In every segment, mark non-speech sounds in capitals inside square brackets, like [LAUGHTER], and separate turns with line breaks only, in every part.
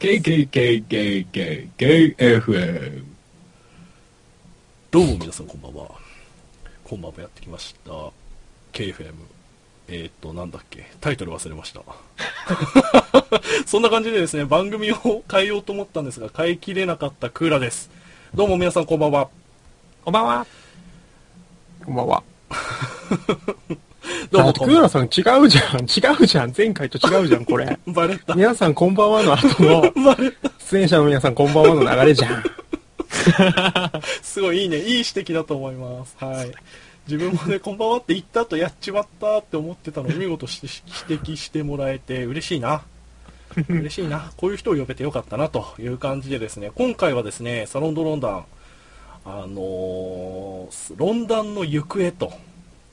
KKKKKKFM
どうも皆さんこんばんは。こんばんはやってきました。KFM。えーっと、なんだっけ。タイトル忘れました。[LAUGHS] そんな感じでですね、番組を変えようと思ったんですが、変えきれなかったクーラです。どうも皆さんこんばんは。
こんばんは。こんばんは。
どうも
クーラさん違うじゃん。[LAUGHS] 違うじゃん。前回と違うじゃん、これ。[LAUGHS]
バレた。
皆さんこんばんはの後の。[LAUGHS] 出演者の皆さんこんばんはの流れじゃん。
すごいいいね。いい指摘だと思います。はい。自分もね、こんばんはって言った後やっちまったって思ってたのを見事指摘してもらえて嬉しいな。嬉しいな。こういう人を呼べてよかったなという感じでですね、今回はですね、サロンドロンダン、あのー、ロンダンの行方と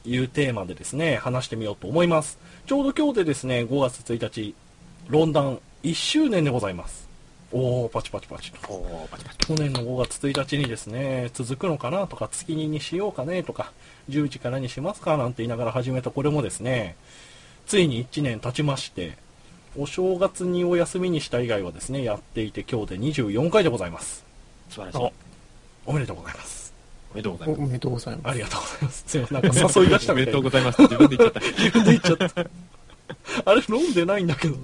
いうテーマでですね、話してみようと思います。ちょうど今日でですね、5月1日、ロンダン1周年でございます。おー、パチパチパチと。
おー、パチパチ。
去年の5月1日にですね、続くのかなとか、月2にしようかねとか、10時からにしますかなんて言いながら始めたこれもですね、ついに1年経ちまして、お正月にお休みにした以外はですね、やっていて今日で24回でございます。
素晴らしい。
お
おめでとうございます。
おめでとうございます。
おめでとうございます。
ありがとうございます。すいません、なんか誘い出した
おめでとうございます。自分で言っちゃった。[LAUGHS]
自分で言っちゃった。[LAUGHS] あれ、飲んでないんだけど、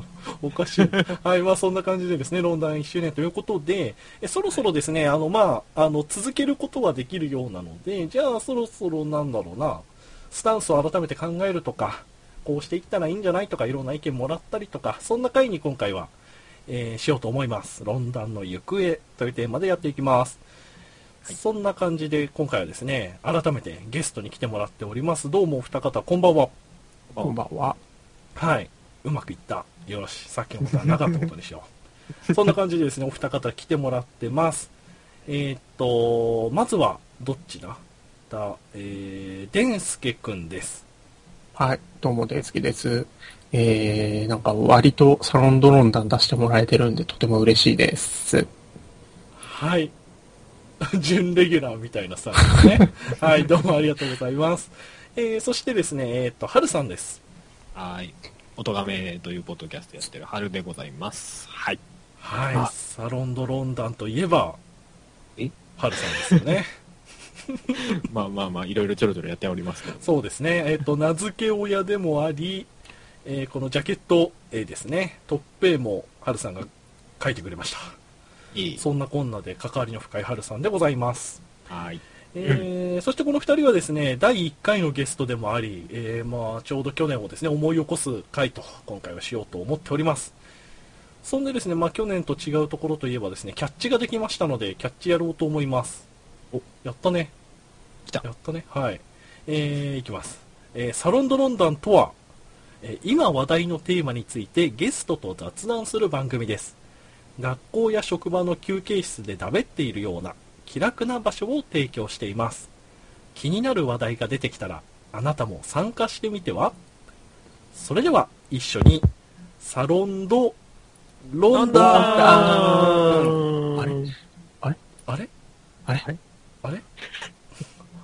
おかしい。はい、まあそんな感じでですね、ロンダン1周年ということで、えそろそろですね、あの、まあ、あの、続けることはできるようなので、じゃあそろそろなんだろうな、スタンスを改めて考えるとか、こうしていったらいいんじゃないとか、いろんな意見もらったりとか、そんな回に今回は、えーしようと思います。ロンダンの行方というテーマでやっていきます。そんな感じで今回はですね、改めてゲストに来てもらっております。どうもお二方、こんばんは。
こんばんは。
はい。うまくいった。よし。さっきのことはなかったことにしよう。[LAUGHS] そんな感じでですね、お二方来てもらってます。えーっと、まずは、どっちだ？だ、えー、でんすけくんです。
はい、どうも大好きです。えー、なんか割とサロンドロンダン出してもらえてるんでとても嬉しいです。
はい。[LAUGHS] 準レギュラーみたいなさ、ね。[LAUGHS] はい、どうもありがとうございます。えー、そしてですね、えーっと、はるさんです。
はい。おとがめというポッドキャストやってる春でございます。はい。
はい
あ。
サロンドロンダンといえば、
え？
はるさんですよね。[LAUGHS]
まあまあまあ、いろいろちょろちょろやっておりますけど。
そうですね、えっと名付け親でもあり、えーこのジャケット絵ですね、トップ絵もハルさんが描いてくれました。そんなこんなで関わりの深いハルさんでございます。
はい。
えーそしてこの2人はですね、第1回のゲストでもあり、えーまあ、ちょうど去年をですね、思い起こす回と今回はしようと思っております。そんでですね、まあ、去年と違うところといえばですね、キャッチができましたので、キャッチやろうと思います。お、やったね。
来た
やったね。はい。えー、いきます。えーサロンドロンダンとは、えー今話題のテーマについてゲストと雑談する番組です。学校や職場の休憩室でだべっているような気楽な場所を提供しています。気になる話題が出てきたら、あなたも参加してみては？それでは、一緒に、サロンド、ロンダン
あれ？
あれ？
あれ？
あれ？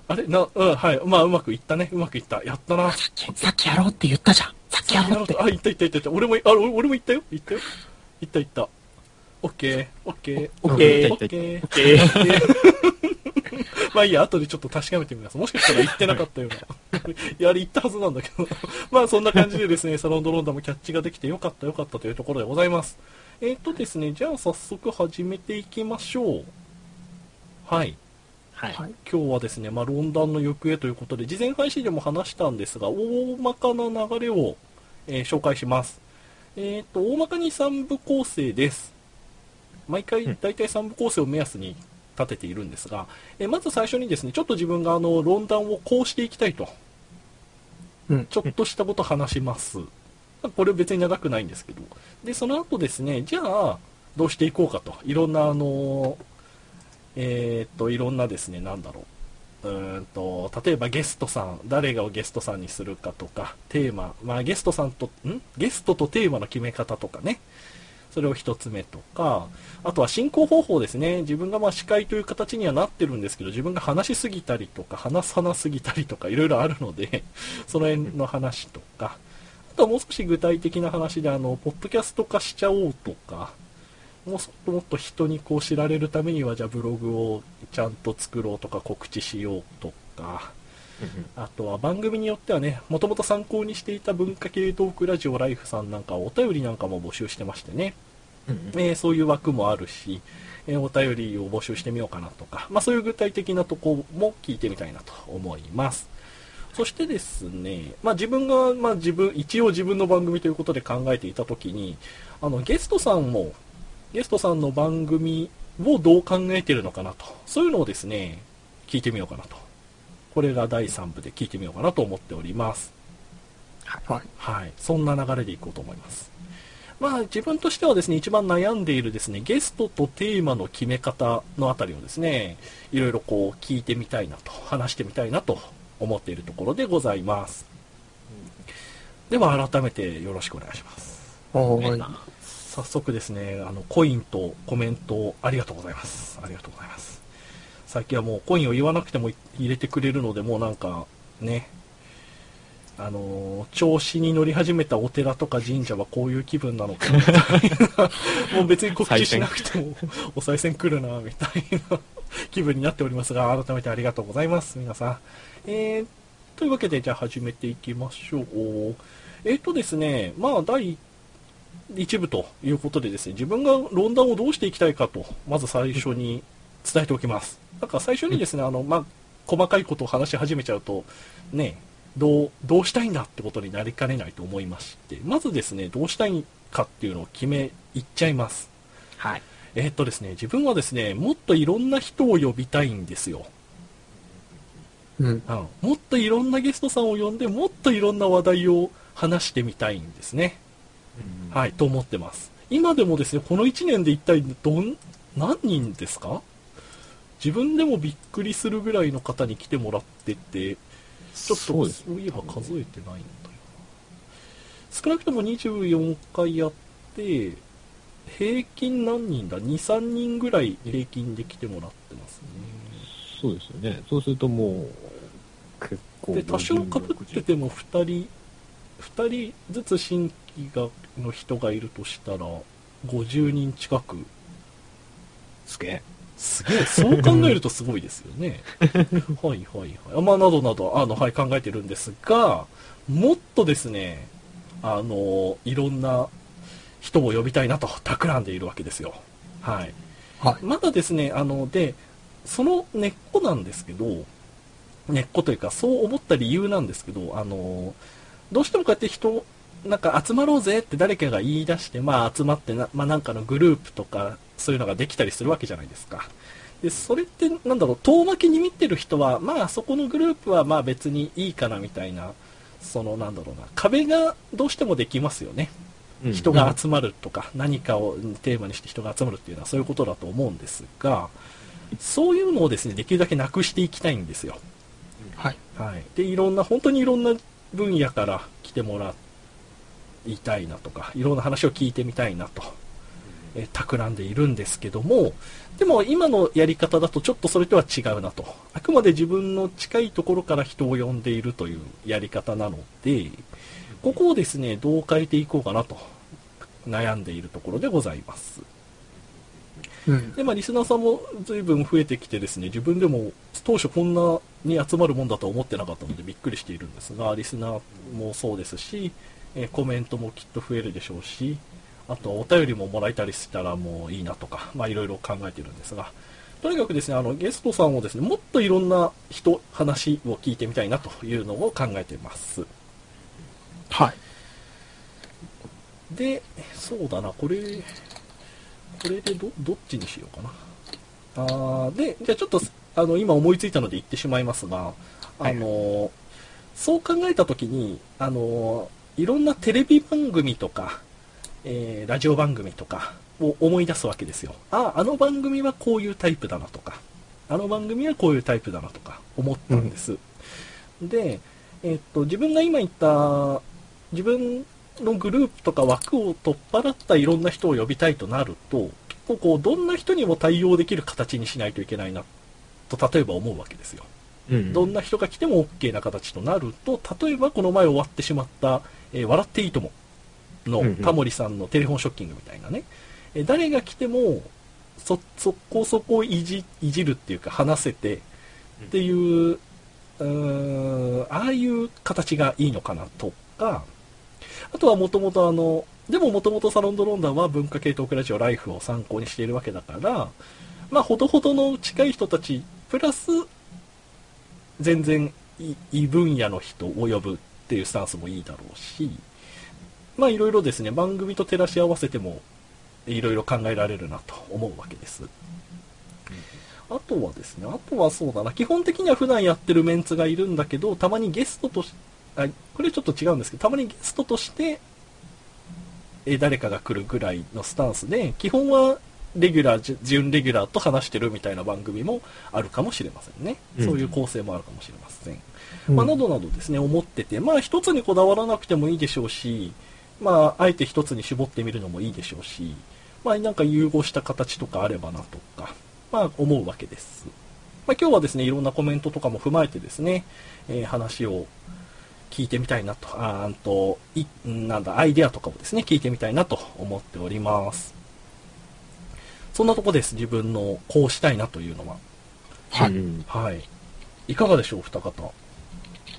あれ？な、うん、はい。まあ、うまくいったね。うまくいった。やったな。
さっき、さっきやろうって言ったじゃん。さっきやろうって。
あ、いったいったいった。俺も、あ、俺俺もいったよ。いったよ。いったいった。オッケー、オッケー、
オッケー
オッケー、
オッケー
オッケー。[LAUGHS] まあいいや、後でちょっと確かめてみます。もしかしたら言ってなかったような。[LAUGHS] いや、あれ言ったはずなんだけど。[LAUGHS] まあそんな感じでですね、サロンドロンダもキャッチができてよかったよかったというところでございます。えっ、とですね、じゃあ早速始めていきましょう。はい。
はい。
はい。
今日はですね、まあ、ロンダンの行方ということで、事前配信でも話したんですが、大まかな流れを、えー紹介します。えっ、と、大まかに3部構成です。毎回、
うん
大体3部構成を目安に立てているんですが、えーまず最初にですね、ちょっと自分があの、ロンダンをこうしていきたいと、
うん。
ちょっとしたこと話します。まあこれ別に長くないんですけど。で、その後ですね、じゃあ、どうしていこうかと。いろんな、あの、えーっと、いろんなですね、なんだろう。うーんと、例えばゲストさん、誰がをゲストさんにするかとか、テーマ、まあゲストさんと、ん？ゲストとテーマの決め方とかね。それを一つ目とか、あとは進行方法ですね。自分がまあ司会という形にはなってるんですけど、自分が話しすぎたりとか、話さなすぎたりとか、いろいろあるので、[LAUGHS] その辺の話とか、あとはもう少し具体的な話で、あの、ポッドキャスト化しちゃおうとか、もっともっと人にこう知られるためには、じゃあブログをちゃんと作ろうとか告知しようとか、あとは番組によってはね、もともと参考にしていた文化系トークラジオライフさんなんかはお便りなんかも募集してましてね、えーそういう枠もあるし、えーお便りを募集してみようかなとか、まあそういう具体的なとこも聞いてみたいなと思います。そしてですね、まあ自分が、まあ自分、一応自分の番組ということで考えていたときに、あの、ゲストさんも、ゲストさんの番組をどう考えているのかなと、そういうのをですね、聞いてみようかなと。これが第3部で聞いてみようかなと思っております。
はい。
はい。そんな流れでいこうと思います。まあ自分としてはですね、一番悩んでいるですね、ゲストとテーマの決め方のあたりをですね、いろいろこう聞いてみたいなと、話してみたいなと思っているところでございます。では改めてよろしくお願いします。
おーい。
早速ですね、あの、コインとコメントありがとうございます。ありがとうございます。最近はもうコインを言わなくても入れてくれるので、もうなんか、ね、あのー調子に乗り始めたお寺とか神社はこういう気分なのかなみたいな、[LAUGHS] もう別に告知しなくても、お賽銭来るな、みたいな気分になっておりますが、改めてありがとうございます、皆さん。えー、というわけで、じゃあ始めていきましょう。えーとですね、まあ、第一部ということでですね、自分が論壇をどうしていきたいかと、まず最初に伝えておきます。なんか最初にですね、あの、まあ、細かいことを話し始めちゃうと、ね、どう、どうしたいんだってことになりかねないと思いまして、まずですね、どうしたいかっていうのを決め、いっちゃいます。
はい。
えーっとですね、自分はですね、もっといろんな人を呼びたいんですよ。
うん。
うん、もっといろんなゲストさんを呼んで、もっといろんな話題を話してみたいんですね。はい、と思ってます。今でもですね、この1年で一体どん、何人ですか自分でもびっくりするぐらいの方に来てもらってて、ちょっと
そう
いえば数えてないんだよな。少なくとも24回やって、平均何人だ ?2、3人ぐらい平均で来てもらってますね。
そうですよね。そうするともう、結構。
で、多少被ってても2人、2人ずつ新規がの人がいるとしたら、50人近く。
すげえ。
すげえ、そう考えるとすごいですよね。[LAUGHS] はいはいはい。あまあ、などなど、あの、はい、考えてるんですが、もっとですね、あの、いろんな人を呼びたいなと、企んでいるわけですよ。はい。
はい。
まだですね、あの、で、その根っこなんですけど、根っこというか、そう思った理由なんですけど、あの、どうしてもこうやって人、なんか集まろうぜって誰かが言い出して、まあ集まってな、まあなんかのグループとか、そういうのができたりするわけじゃないですか。で、それって、なんだろう、遠巻きに見てる人は、まあそこのグループはまあ別にいいかなみたいな、そのなんだろうな、壁がどうしてもできますよね。
うん
人が集まるとか、何かをテーマにして人が集まるっていうのはそういうことだと思うんですが、そういうのをですね、できるだけなくしていきたいんですよ。
はい。
はい。で、いろんな、本当にいろんな分野から来てもらいたいなとか、いろんな話を聞いてみたいなと、えー企んでいるんですけども、でも今のやり方だとちょっとそれとは違うなと。あくまで自分の近いところから人を呼んでいるというやり方なので、ここをですね、どう変えていこうかなと悩んでいるところでございます。
うん。
で、まあ、リスナーさんも随分増えてきてですね、自分でも当初こんなに集まるもんだとは思ってなかったのでびっくりしているんですが、リスナーもそうですし、えーコメントもきっと増えるでしょうし、あとお便りももらえたりしたらもういいなとか、まあいろいろ考えているんですが、とにかくですね、あのゲストさんをですね、もっといろんな人、話を聞いてみたいなというのを考えています。
はい。
で、そうだな、これ、これでど、どっちにしようかな。あーで、じゃあちょっと、あの、今思いついたので言ってしまいますが、あの、そう考えたときに、あの、いろんなテレビ番組とか、えーラジオ番組とかを思い出すわけですよ。あ、あの番組はこういうタイプだなとか、あの番組はこういうタイプだなとか思ったんです。で、えっと、自分が今言った、自分のグループとか枠を取っ払ったいろんな人を呼びたいとなると、結構こう、どんな人にも対応できる形にしないといけないな、と例えば思うわけですよ。
うん。
どんな人が来ても OK な形となると、例えばこの前終わってしまった、えー笑っていいとものタモリさんのテレフォンショッキングみたいなね、え誰が来ても、そ、そこそこいじ、いじるっていうか話せて、っていう、うああいう形がいいのかなとか、あとはもともとあの、でももともとサロンドロンダンは文化系トークラジオライフを参考にしているわけだから、まあ、ほどほどの近い人たち、プラス、全然い異分野の人を呼ぶっていうスタンスもいいだろうし、まあ、いろいろですね、番組と照らし合わせても、いろいろ考えられるなと思うわけです。あとはですね、あとはそうだな、基本的には普段やってるメンツがいるんだけど、たまにゲストとし、あ、これちょっと違うんですけど、たまにゲストとして、え誰かが来るぐらいのスタンスで、基本はレギュラー、準レギュラーと話してるみたいな番組もあるかもしれませんね。
うん
そういう構成もあるかもしれません。
うん
まあ、などなどですね、思ってて、まあ一つにこだわらなくてもいいでしょうし、まああえて一つに絞ってみるのもいいでしょうし、まあなんか融合した形とかあればなとか、まあ思うわけです。まあ今日はですね、いろんなコメントとかも踏まえてですね、えー話を聞いてみたいなと、あーんと、い、なんだ、アイデアとかをですね、聞いてみたいなと思っております。そんなとこです、自分のこうしたいなというのは。
はい
うん
はい。いかがでしょう、二方。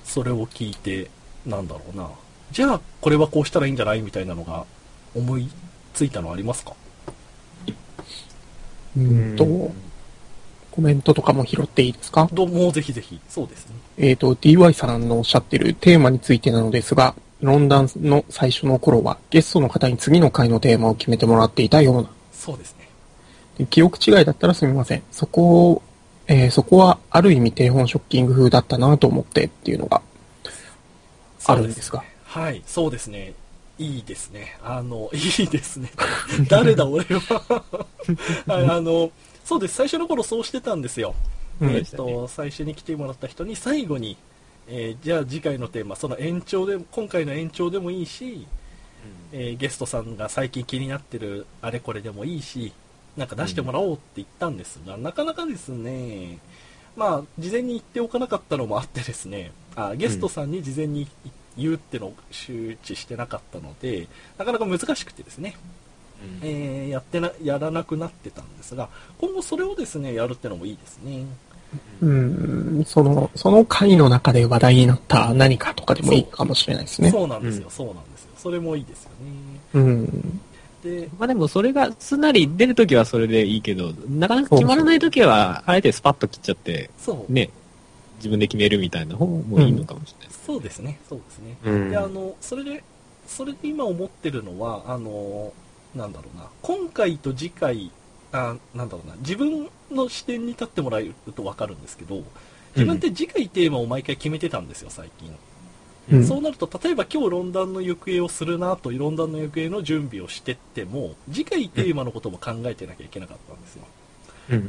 それを聞いて、なんだろうな。じゃあ、これはこうしたらいいんじゃないみたいなのが、思いついたのありますか？
うんと、コメントとかも拾っていいですか？
どうもうぜひぜひ。そうですね。
えっ、と、DY さんのおっしゃってるテーマについてなのですが、論壇の最初の頃はゲストの方に次の回のテーマを決めてもらっていたような。
そうですね。
で記憶違いだったらすみません。そこを、えーそこはある意味低本ショッキング風だったなと思ってっていうのがあるんですが。
はい、そうですね。いいですね。あの、[LAUGHS] いいですね。誰だ、俺は。[LAUGHS] はい、あの、そうです。最初の頃そうしてたんですよ。
うん
えっと、最初に来てもらった人に最後に、えーじゃあ次回のテーマ、その延長で、今回の延長でもいいし、えーゲストさんが最近気になってるあれこれでもいいし、なんか出してもらおうって言ったんですが、なかなかですね、まあ、事前に言っておかなかったのもあってですね、あゲストさんに事前に言うってのを周知してなかったので、なかなか難しくてですね、えーやってな、やらなくなってたんですが、今後それをですね、やるってのもいいですね。
うん、その、その回の中で話題になった何かとかでもいいかもしれないですね。
そうなんですよ、そうなんですよ。それもいいですよね。
うん。
で、
まあでもそれがすんなり出るときはそれでいいけど、なかなか決まらないときは、あえてスパッと切っちゃって、
そう、
ね、自分で決めるみたいな方もいいのかもしれない。
そうですね、そうですね。
うん
で、あの、それで、それで今思ってるのは、あの、なんだろうな、今回と次回、あなんだろうな、自分の視点に立ってもらえるとわかるんですけど、自分って次回テーマを毎回決めてたんですよ、最近。
うん
そうなると、例えば今日論壇の行方をするなと、論壇の行方の準備をしてっても、次回テーマのことも考えてなきゃいけなかったんですよ。
うん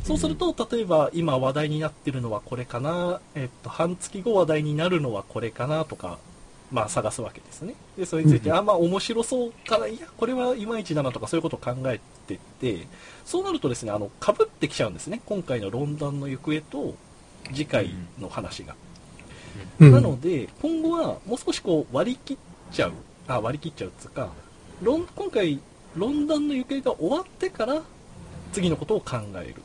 そうすると、例えば今話題になってるのはこれかな、えっと、半月後話題になるのはこれかなとか、まあ探すわけですね。で、それについて、
うん
あ、まあ面白そうかな、いや、これはいまいちだなとかそういうことを考えてって、そうなるとですね、あの、被ってきちゃうんですね。今回の論壇の行方と次回の話が。
うん
なので、今後はもう少しこう割り切っちゃう。あ、割り切っちゃうっつうか、論今回、論壇の行方が終わってから、次のことを考える。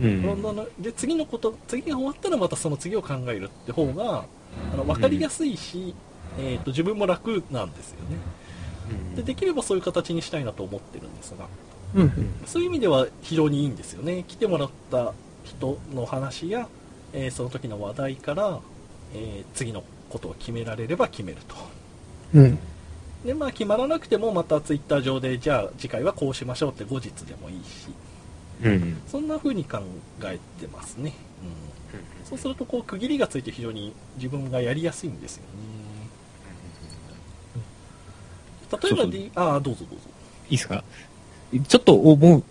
うん。
で次のこと次が終わったらまたその次を考えるって方があの分かりやすいし、えー、と自分も楽なんですよね。でできればそういう形にしたいなと思ってるんですが。
うん。
そういう意味では非常にいいんですよね。来てもらった人の話や、えーその時の話題から、えー次のことを決められれば決めると。
うん。
でまあ決まらなくてもまたツイッター上でじゃあ次回はこうしましょうって後日でもいいし
うん。
そんな風に考えてますね。うん。そうすると、こう、区切りがついて非常に自分がやりやすいんですよね。例えば
そうそう
D、ああ、どうぞどうぞ。
いいですか？ちょっと思う、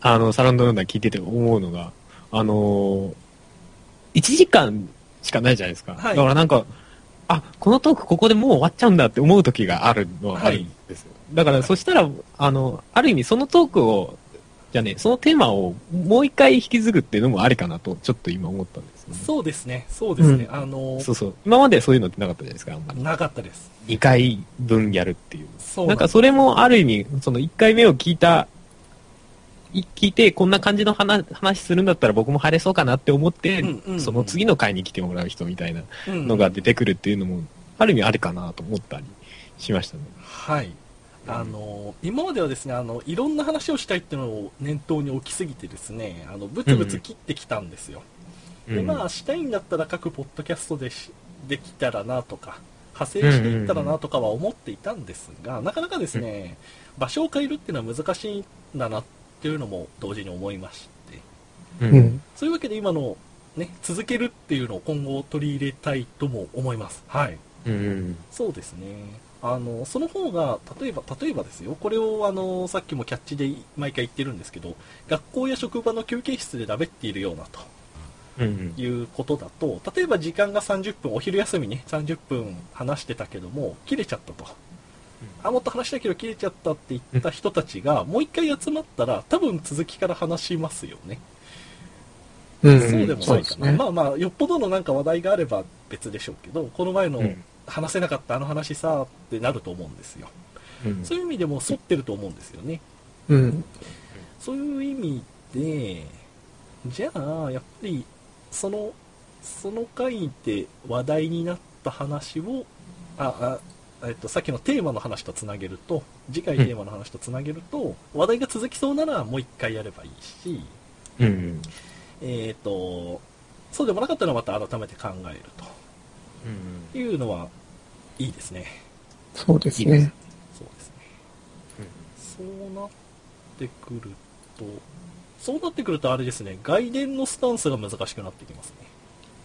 あの、サランドロンダン聞いてて思うのが、あのー、1時間しかないじゃないですか。
はい
だからなんか、あ、このトークここでもう終わっちゃうんだって思う時があるのはあるんですよ。だから、そしたら、あの、ある意味そのトークを、じゃあね、そのテーマをもう一回引き継ぐっていうのもありかなと、ちょっと今思ったんですよね。
そうですね、そうですね。
う
あの、
そうそう。今までそういうのってなかったじゃないですか、あんまり。
なかったです。
2回分やるっていう。
そう
なんかそれもある意味、その1回目を聞いた聞いて、こんな感じの話話するんだったら僕も入れそうかなって思って、
うんうんうん
その次の回に来てもらう人みたいな
うん
のが出てくるっていうのも、ある意味あるかなと思ったりしましたね。
はい。あの、今まではですね、あの、いろんな話をしたいっていうのを念頭に置きすぎてですね、あの、ブツブツ切ってきたんですよ。で、まあ、したいんだったら各ポッドキャストでしできたらなとか、派生していったらなとかは思っていたんですが、なかなかですね、場所を変えるっていうのは難しいんだなっていうのも同時に思いまして、
う
うんん。
そういうわけで今の、ね、続けるっていうのを今後取り入れたいとも思います。はい。
うん
そうですね。あの、その方が、例えば、例えばですよ、これをあの、さっきもキャッチで毎回言ってるんですけど、学校や職場の休憩室で喋っているようなと
うん
いうことだと、例えば時間が30分、お昼休みね、30分話してたけども、切れちゃったと。あ、もっと話したいけど切れちゃったって言った人たちが、もう一回集まったら、多分続きから話しますよね。
うん。
そうでもないかな。
ね。
まあまあ、よっぽどのなんか話題があれば別でしょうけど、この前の
うん
話せなかったあの話さってなると思うんですよ。
うん
そういう意味でも沿ってると思うんですよね。
うん。
そういう意味で、じゃあ、やっぱり、その、その回で話題になった話を、あ、あ、えっと、さっきのテーマの話とつなげると、次回テーマの話とつなげると、話題が続きそうならもう一回やればいいし、
うん
えっ、と、そうでもなかったらまた改めて考えるというのはいいですね。
そうです
いいです
ね。
そうですね。そうなってくると、そうなってくるとあれですね、外伝のスタンスが難しくなってきますね。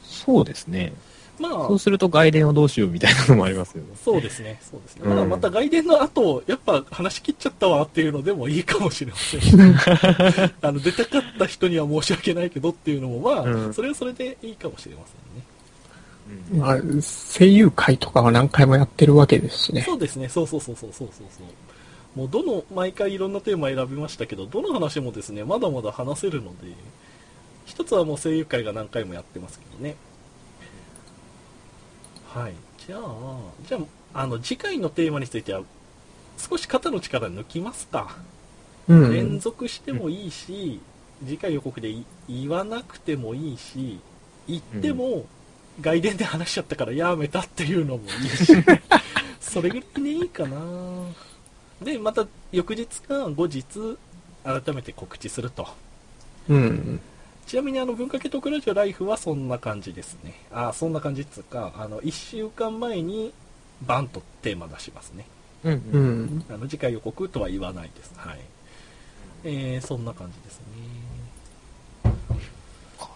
そうですね。
まあ
そ、うすると外伝をどうしようみたいなのもありますよね。
そうですね、そうですね。
うん
まあ、また外伝の後、やっぱ話し切っちゃったわっていうのでもいいかもしれません。[LAUGHS] あの、出たかった人には申し訳ないけどっていうのも、まあ、
うん
それはそれでいいかもしれませんね。
まあ、声優会とかは何回もやってるわけですしね。
そうですね、そうそうそうそうそうそうそう。もうどの、毎回いろんなテーマ選びましたけど、どの話もですね、まだまだ話せるので、一つはもう声優会が何回もやってますけどね。はい。じゃあ、じゃあ、あの、次回のテーマについては、少し肩の力抜きますか。
うん。
連続してもいいし、次回予告でい言わなくてもいいし、言っても、外伝で話しちゃったからやめたっていうのもいいし、それぐらいでいいかなで、また翌日か後日、改めて告知すると。
うん。
ちなみにあの、文化系トークラジオライフはそんな感じですね。あ、そんな感じっつうか、あの、1週間前にバンとテーマ出しますね。
うん
う
うん
ん。
あの、次回予告とは言わないです。はい。えー、そんな感じですね。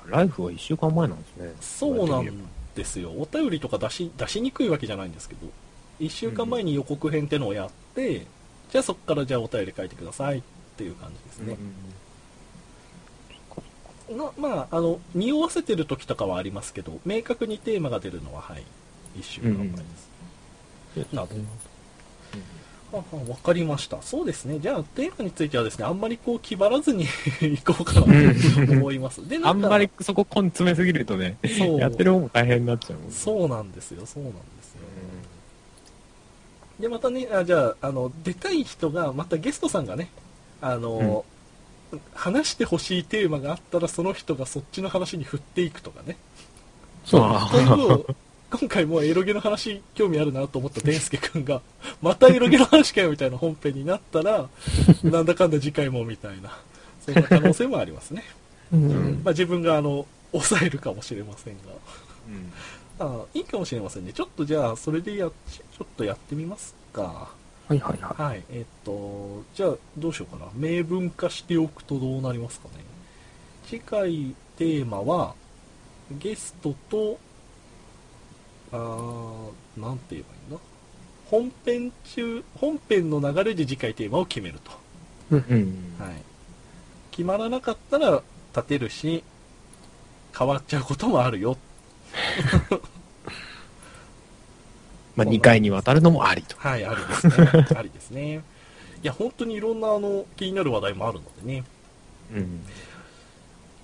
ライフは1週間前なんですね。
そうなんですよ。お便りとか出し、出しにくいわけじゃないんですけど、1週間前に予告編ってのをやって、じゃあそこからじゃあお便り書いてくださいっていう感じですね。なまあ、あの、匂わせてる時とかはありますけど、明確にテーマが出るのは、はい、1週間前です。なるほど。ははわかりました。そうですね。じゃあ、テーマについてはですね、あんまりこう、気張らずに [LAUGHS] いこうかなと思います。で、なか
あんまりそこ根詰めすぎるとね、
そう
やってる方も大変になっちゃうもんね。
そうなんですよ、そうなんですよ。で、またね、あじゃあ、あの、出たい人が、またゲストさんがね、あの、話してほしいテーマがあったら、その人がそっちの話に振っていくとかね。
そう。
今回もうエロゲの話興味あるなと思ったデンスケ君が、[LAUGHS] またエロゲの話かよみたいな本編になったら、[LAUGHS] なんだかんだ次回もみたいな、そんな可能性もありますね。
うん。
まあ自分があの、抑えるかもしれませんが。
うん
あいいかもしれませんね。ちょっとじゃあ、それでやっ、ちょっとやってみますか。
はいはいは
はい。えっと、じゃあ、どうしようかな。明文化しておくとどうなりますかね。次回テーマは、ゲストと、あーなんて言えばいいんだ？本編中、本編の流れで次回テーマを決めると。はい。決まらなかったら立てるし、変わっちゃうこともあるよ。[LAUGHS]
まあ、2回にわたるのもありと。
はい、ありですね。[LAUGHS] ありですね。いや、本当にいろんなあの気になる話題もあるのでね。
うん。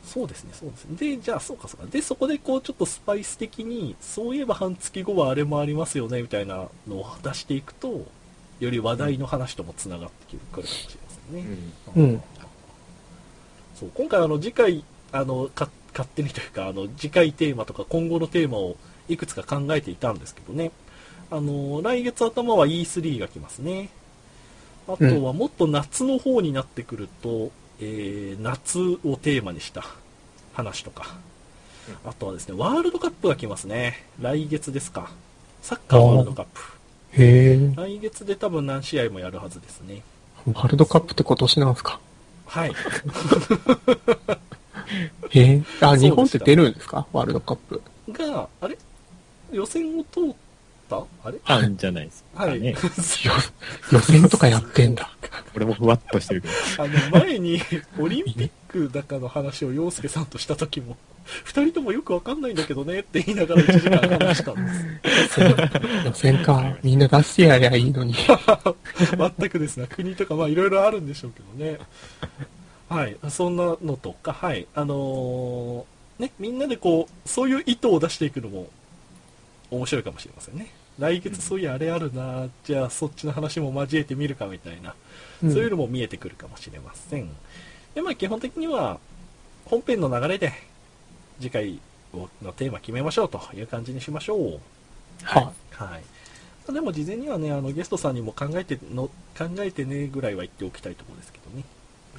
そうですね、そうですね。で、じゃあ、そうかそうか。で、そこでこう、ちょっとスパイス的に、そういえば半月後はあれもありますよね、みたいなのを出していくと、より話題の話ともつながってくるかもしれませんね。
うん。
そう今回あの次回あのか勝手にというかあの次回テーマとか今後のテーマをいくつか考えていたんですけどねあの来月頭は E3 が来ますねあとはもっと夏の方になってくると、えー夏をテーマにした話とか。あとはですねワールドカップが来ますね。来月ですか。サッカーワールドカップ。
へえ。
来月で多分何試合もやるはずですね。
ワールドカップって今年なんですか？
はい。[LAUGHS]
へえ。あ、日本って出るんですか？ワールドカップ。
があれ？予選を通った？あれ？
あんじゃないですか
はい、[LAUGHS]
予選とかやってんだ。
俺もふわっとしてるけど。
あの前にオリンピックだかの話を陽介さんとした時も二人ともよくわかんないんだけどねって言いながら1時間話したんです
予選か。みんな出してやりゃいいのに。[LAUGHS]
全くですね国とかまあいろいろあるんでしょうけどねはいそんなのとかはいあのーねみんなでこうそういう意図を出していくのも面白いかもしれませんね来月そういうあれあるなじゃあそっちの話も交えてみるかみたいな
うん
そういうのも見えてくるかもしれません。で、まあ基本的には本編の流れで次回のテーマ決めましょうという感じにしましょう。
は
はい。でも事前にはね、あのゲストさんにも考えての、考えてねぐらいは言っておきたいところですけどね。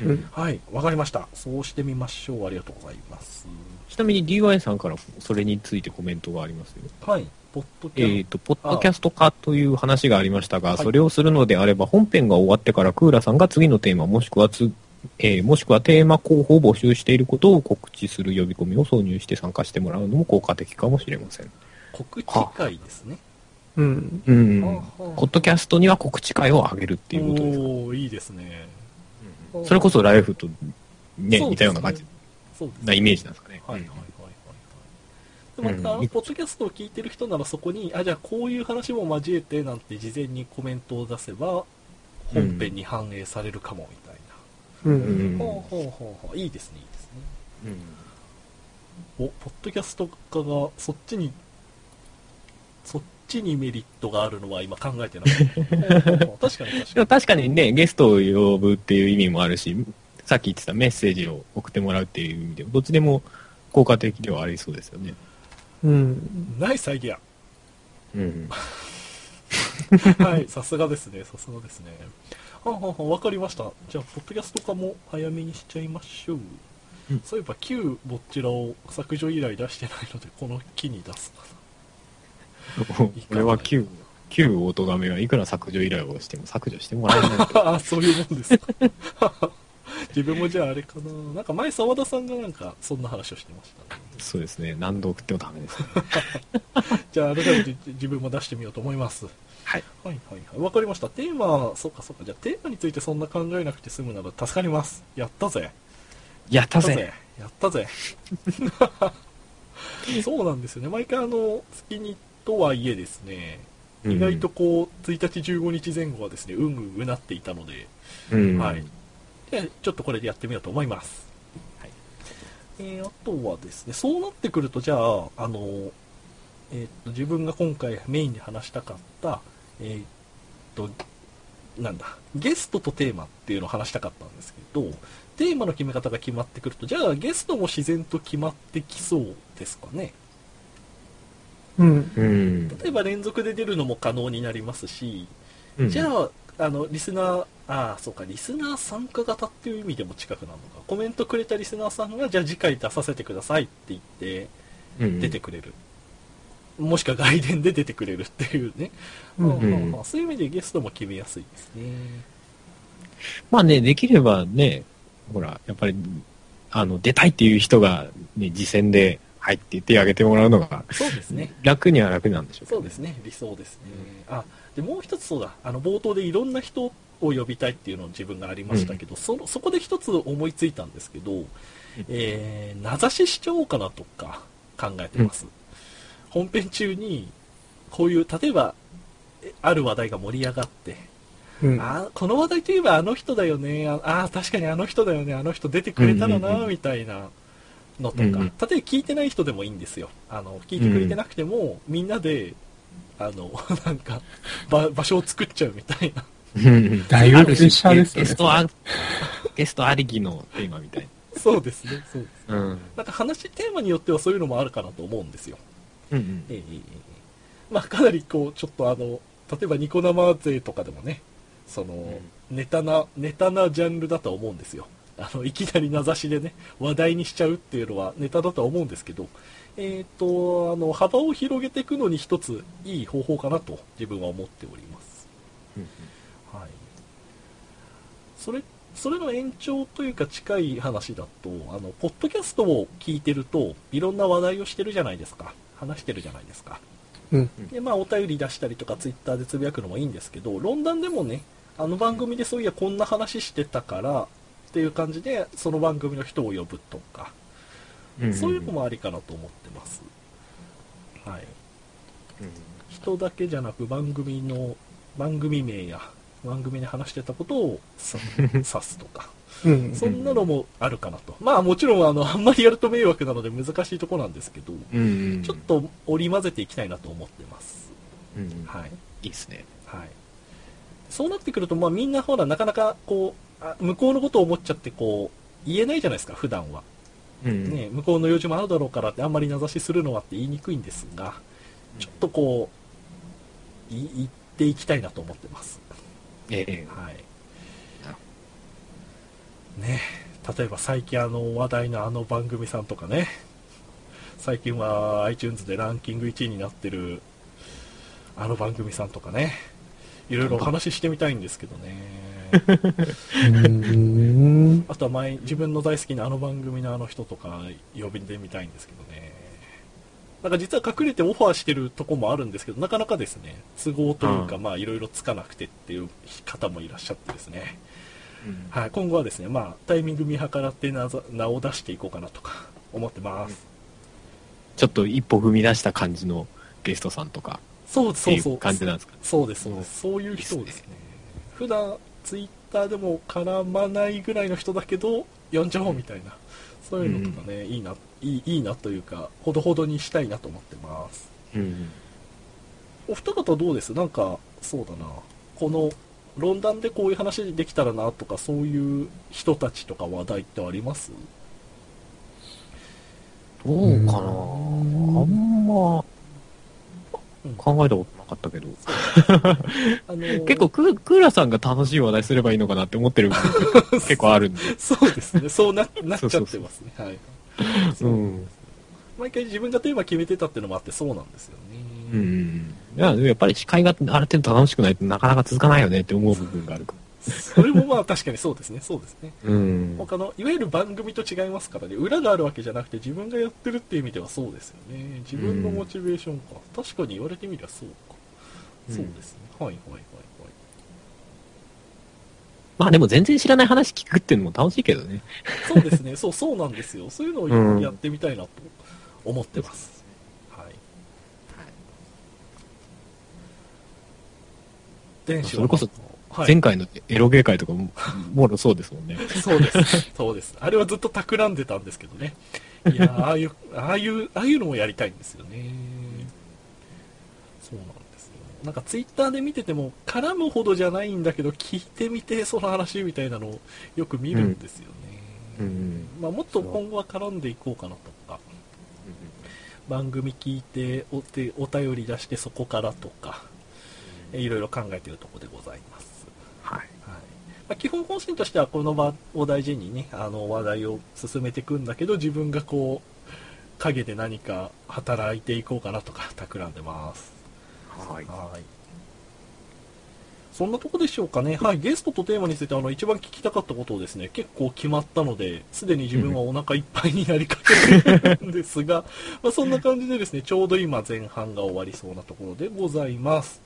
い。うん。
はい、わかりました。そうしてみましょう。ありがとうございます。
ちなみに DY さんからそれについてコメントがありますよ。
はい、ポッドキャ
えっ、と、ポッドキャスト化という話がありましたが、
はい
それをするのであれば、本編が終わってからクーラさんが次のテーマ、もしくはつ、えーもしくはテーマ候補を募集していることを告知する呼び込みを挿入して参加してもらうのも効果的かもしれません。
告知会ですね。
うん。
うん。ポッドキャストには告知会を上げるっていうことです。
おーいいですね。
それこそライフとね、
ね
似たような感じなイメージなんですかね。
はいはい。でまた、
うん
ポッドキャストを聞いてる人ならそこに、あ、じゃあこういう話も交えてなんて事前にコメントを出せば、本編に反映されるかもみたい
う。
うん。
ほうほうほうほう。いいですね、いいですね。
うん
お、ポッドキャスト化がそっちに、そっちにメリットがあるのは今考えてない。ほうほうほう確かに確
で
か
も確かにね、ゲストを呼ぶっていう意味もあるし、さっき言ってたメッセージを送ってもらうっていう意味でも、どっちでも効果的ではありそうですよね。
うん。
に。ナイスアイディア。
うん。[LAUGHS]
はい、さすがですね、さすがですね。はんはんはん、わかりました。じゃあ、ポッドキャスト化も早めにしちゃいましょう。
うん
そういえば、旧ボッチラを削除依頼出してないので、この木に出すか
俺は旧、旧オートガメはいくら削除依頼をしても削除してもらえない。[LAUGHS]
そういうもんですか。[LAUGHS] 自分もじゃああれかな。なんか前、沢田さんがなんか、そんな話をしてましたね。
そうですね。何度送ってもダメです、ね。[LAUGHS]
じゃあ、改めて自分も出してみようと思います。
はい。
はいはいはい。わかりました。テーマ、そうかそうか。じゃあ、テーマについてそんな考えなくて済むなら助かります。やったぜ。
やったぜ
やったぜやったぜ [LAUGHS] そうなんですよね毎回あの月にとはいえですね意外とこう1日15日前後はですねうんうんうなっていたので、
うん、
はいでちょっとこれでやってみようと思います、はいえーあとはですねそうなってくるとじゃああの、えーっと自分が今回メインで話したかったえーっとなんだゲストとテーマっていうのを話したかったんですけどテーマの決め方が決まってくるとじゃあゲストも自然と決まってきそうですかね
うん。
うん。
例えば連続で出るのも可能になりますし、
うん
じゃああのリスナーああそうかリスナー参加型っていう意味でも近くなるのか。コメントくれたリスナーさんがじゃあ次回出させてくださいって言って
うん
出てくれる、もしくは外伝で出てくれるっていうね、
うん
うん。
はあそういう意味でゲストも決めやすいですね。
まあね、できればね、ほら、やっぱり、あの、出たいっていう人が、ね、次戦で、はいって言ってあげてもらうのが、
そうですね。
楽には楽なんでしょうけど
そうですね。理想ですね、あでもう一つそうだ。あの冒頭でいろんな人を呼びたいっていうのを自分がありましたけど、そのそこで一つ思いついたんですけど、えー名指ししちゃおうかなとか考えてます、本編中にこういう例えばえある話題が盛り上がって、
うん。
あこの話題といえばあの人だよねああー確かにあの人だよねあの人出てくれたらな、
うんうんうん。
みたいなのとか、
うんうん。
例えば聞いてない人でもいいんですよ。あの聞いてくれてなくても、みんなであの [LAUGHS] なんか場場所を作っちゃうみたいな。
うん
だいぶプレッシャーですよね
ゲストあ、[LAUGHS] ゲストありきのテーマみたい
そうですね、そうです。
うん。
なんか話、テーマによってはそういうのもあるかなと思うんですよ。
うんうん。
ええええええまあ、かなりこう、ちょっとあの、例えばニコ生勢とかでもね、その、ネタな、ネタなジャンルだとは思うんですよ。あの、いきなり名指しでね、話題にしちゃうっていうのはネタだとは思うんですけど、えっ、と、あの、幅を広げていくのに一ついい方法かなと自分は思っております。
うん
はい。それ、それの延長というか近い話だと、あの、ポッドキャストを聞いてると、いろんな話題をしてるじゃないですか。話してるじゃないですか。
うん。
で、まあ、お便り出したりとか、ツイッターでつぶやくのもいいんですけど、論壇でもね、あの番組でそういやこんな話してたから、っていう感じで、その番組の人を呼ぶとか、
うん。
そういうのもありかなと思ってます。はい。人だけじゃなく番組の、番組名や、番組で話してたことをさ指すとか、
うん。
そんなのもあるかなと。まあもちろんあの、あんまりやると迷惑なので難しいとこなんですけど、
うんうん。
ちょっと織り交ぜていきたいなと思ってます。
うん。
はい。
いいっすね。
はい。そうなってくると、まあみんなほら、なかなかこう、あ向こうのことを思っちゃってこう、言えないじゃないですか、普段は。
うん。
ね、向こうの用事もあるだろうからってあんまり名指しするのはって言いにくいんですが、ちょっとこう、い言っていきたいなと思ってます。
ええ。
はい。ね例えば最近あの話題のあの番組さんとかね、最近は iTunes でランキング1位になってるあの番組さんとかね、いろいろお話ししてみたいんですけどね。
うん。
あとは前、自分の大好きなあの番組のあの人とか呼びでみたいんですけどね。なんか実は隠れてオファーしてるとこもあるんですけど、なかなかですね、都合というか、
うん
まあいろいろつかなくてっていう方もいらっしゃってですね。
うん
はい、今後はですね、まあタイミング見計らって名を出していこうかなとか思ってます。
ちょっと一歩踏み出した感じのゲストさんとか
そうそうそうう。
感じなんですか？
そうです、そうです。そういう人をですね。普段ツイッターでも絡まないぐらいの人だけど、呼んじゃおうみたいな。そういうのとかね、いいな、いい、いいなというか、ほどほどにしたいなと思ってます。
うん。
お二方どうです？なんか、そうだな。この、論壇でこういう話できたらなとか、そういう人たちとか話題ってあります？
どうかなあ
うん
んま
うん
考えたことなかったけど。
あの [LAUGHS]
結構ク、クーラさんが楽しい話題すればいいのかなって思ってる結構あるんで。[LAUGHS]
そうですね。そうな [LAUGHS] なっちゃってますね。はい。そう
うん。
毎回自分がテーマ決めてたっていうのもあってそうなんですよね。
うん。いや、やっぱり司会がある程度楽しくないとなかなか続かないよねって思う部分があるか
それもまあ確かにそうですね。そうですね。
ら。うん。
他の、いわゆる番組と違いますからね。裏があるわけじゃなくて自分がやってるっていう意味ではそうですよね。自分のモチベーションか。確かに言われてみりゃそうか。
うん
そうですね。はいはいはいはい。
まあでも全然知らない話聞くっていうのも楽しいけどね。
そうですね。そう、そうなんですよ。そういうの
うん
をやってみたいなと思ってます。はい。電子は
それこそ
はい、
前回のエロゲー会とかも、[LAUGHS] もろそうですもんね。
そうです。そうです。あれはずっと企んでたんですけどね。いやーああいう、ああいう、ああいうのもやりたいんですよね。そうなん。なんかツイッターで見てても、絡むほどじゃないんだけど、聞いてみて、その話みたいなのをよく見るんですよね。
うん。
まあ、もっと今後は絡んでいこうかなとか、番組聞いておて、お便り出してそこからとか、えいろいろ考えているところでございます。
はい。
はいまあ、基本方針としてはこの場を大事にねあの話題を進めていくんだけど自分がこう陰で何か働いていこうかなとか企んでます
はい。
はい。そんなとこでしょうかね、はい、ゲストとテーマについてあの一番聞きたかったことをですね結構決まったのですでに自分はお腹いっぱいになりかけてるんですが、[LAUGHS] まあそんな感じでですねちょうど今前半が終わりそうなところでございます。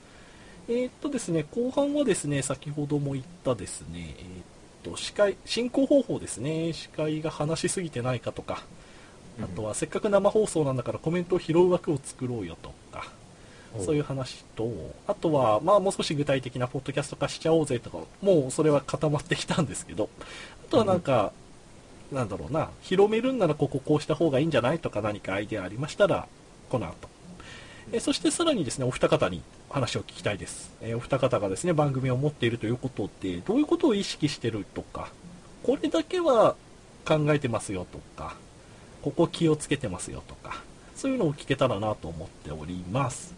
えーっとですね、後半はですね、先ほども言ったですね、えーっと、司会、進行方法ですね、司会が話しすぎてないかとか、あとはせっかく生放送なんだからコメントを拾う枠を作ろうよとか、そういう話と、あとは、まあもう少し具体的なポッドキャスト化しちゃおうぜとか、もうそれは固まってきたんですけど、あとはなんか、なんだろうな、広めるんならこここうした方がいいんじゃないとか何かアイデアありましたら、この後。えーそしてさらにですね、お二方に話を聞きたいです。えーお二方がですね、番組を持っているということで、どういうことを意識してるとか、これだけは考えてますよとか、ここ気をつけてますよとか、そういうのを聞けたらなと思っております。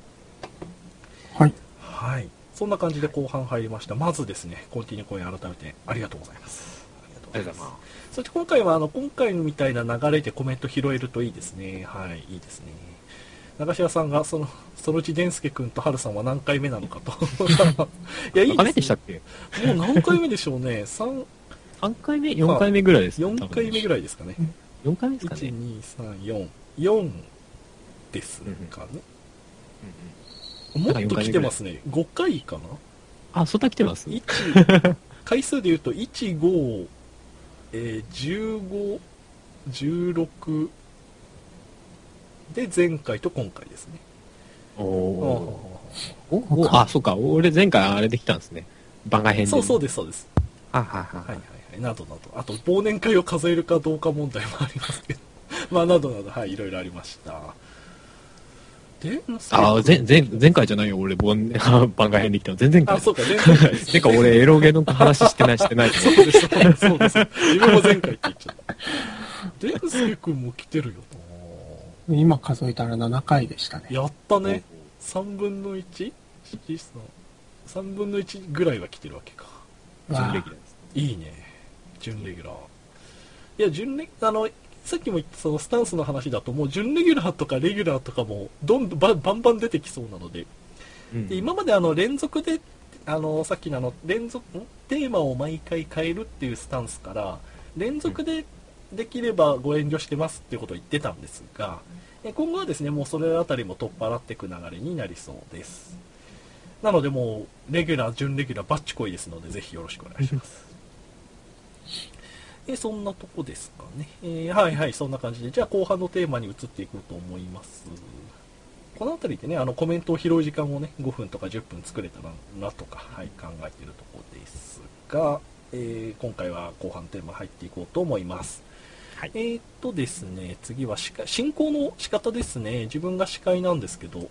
はい。
はい。そんな感じで後半入りました。まずですね、コンティニューコイン改めてありがとうございます。ありがとうございます。そして今回はあの今回みたいな流れでコメント拾えるといいですね。はい、いいですね。長島さんがそのそのうち伝助君と春さんは何回目なのかと。[LAUGHS] いやいいで
ですしたっけ？
もう何回目でしょうね。三
?3 回目 ?4 回目ぐらいです
四回目ぐ
らい。
ですかね。
4回目ですか
一
ね。
二三四四ですかね。もっと来てますね。5回かな？
あ、そんな来てます？
一回数で言うと1、5、えー、15、16で前回と今回ですね。
おおあ、そうか。俺前回あれできたんですね。番外編で。
そうそうです、そうです。
あはは
はいはいはい。などなど。あと、忘年会を数えるかどうか問題もありますけど。まあ、などなど、はい、いろいろありました。で、
あ、前、前、前回じゃないよ。俺、番 [LAUGHS] 番外編できたの。全然回
あ、。そうか、前回です。
てか俺、エロゲの話してない、してない。
そうです、そうです。自分も前回って言っちゃった。[LAUGHS] デンスケ君も来てるよ
今数えたら7回でしたね。
なやったね。3分の 1? 3分の1ぐらいは来てるわけか。
準レギュラーです。
いいね。準レギュラー。いや、準レあの、さっきも言ったそのスタンスの話だと、もう準レギュラーとかレギュラーとかも、どんどんばバンバン出てきそうなので、
うん
で今まであの連続で、あの、さっきのあの、連続、ん？テーマを毎回変えるっていうスタンスから、連続でできればご遠慮してますっていうことを言ってたんですが、え今後はですね、もうそれあたりも取っ払っていく流れになりそうです。なのでもう、レギュラー、準レギュラー、バッチコイですので、ぜひよろしくお願いします。えそんなとこですかね。えーはいはい、そんな感じで。じゃあ後半のテーマに移っていこうと思います。この辺りでね、あのコメントを拾う時間をね、5分とか10分作れたらなとか、はい、考えているところですが、えー今回は後半テーマ入っていこうと思います。
はい
えーっとですね、次は進行の仕方ですね。自分が司会なんですけど、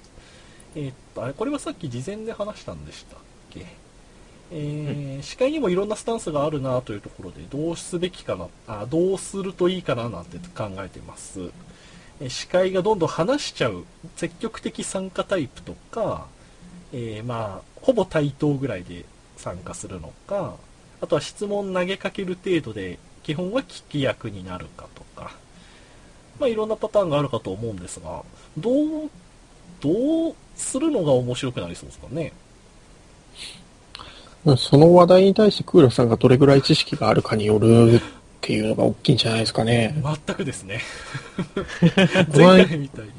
えーっと、あれ、これはさっき事前で話したんでしたっけ？えー司会にもいろんなスタンスがあるなというところで、どうすべきかな、あどうするといいかななんて考えてます。えー司会がどんどん話しちゃう、積極的参加タイプとか、えーまあ、ほぼ対等ぐらいで参加するのか、あとは質問投げかける程度で、基本は聞き役になるかとか、まあ、いろんなパターンがあるかと思うんですが、どう、どうするのが面白くなりそうですかね？
その話題に対してクーラさんがどれぐらい知識があるかによるっていうのが大きいんじゃないですかね。
全くですね。[LAUGHS] 前回みたいに。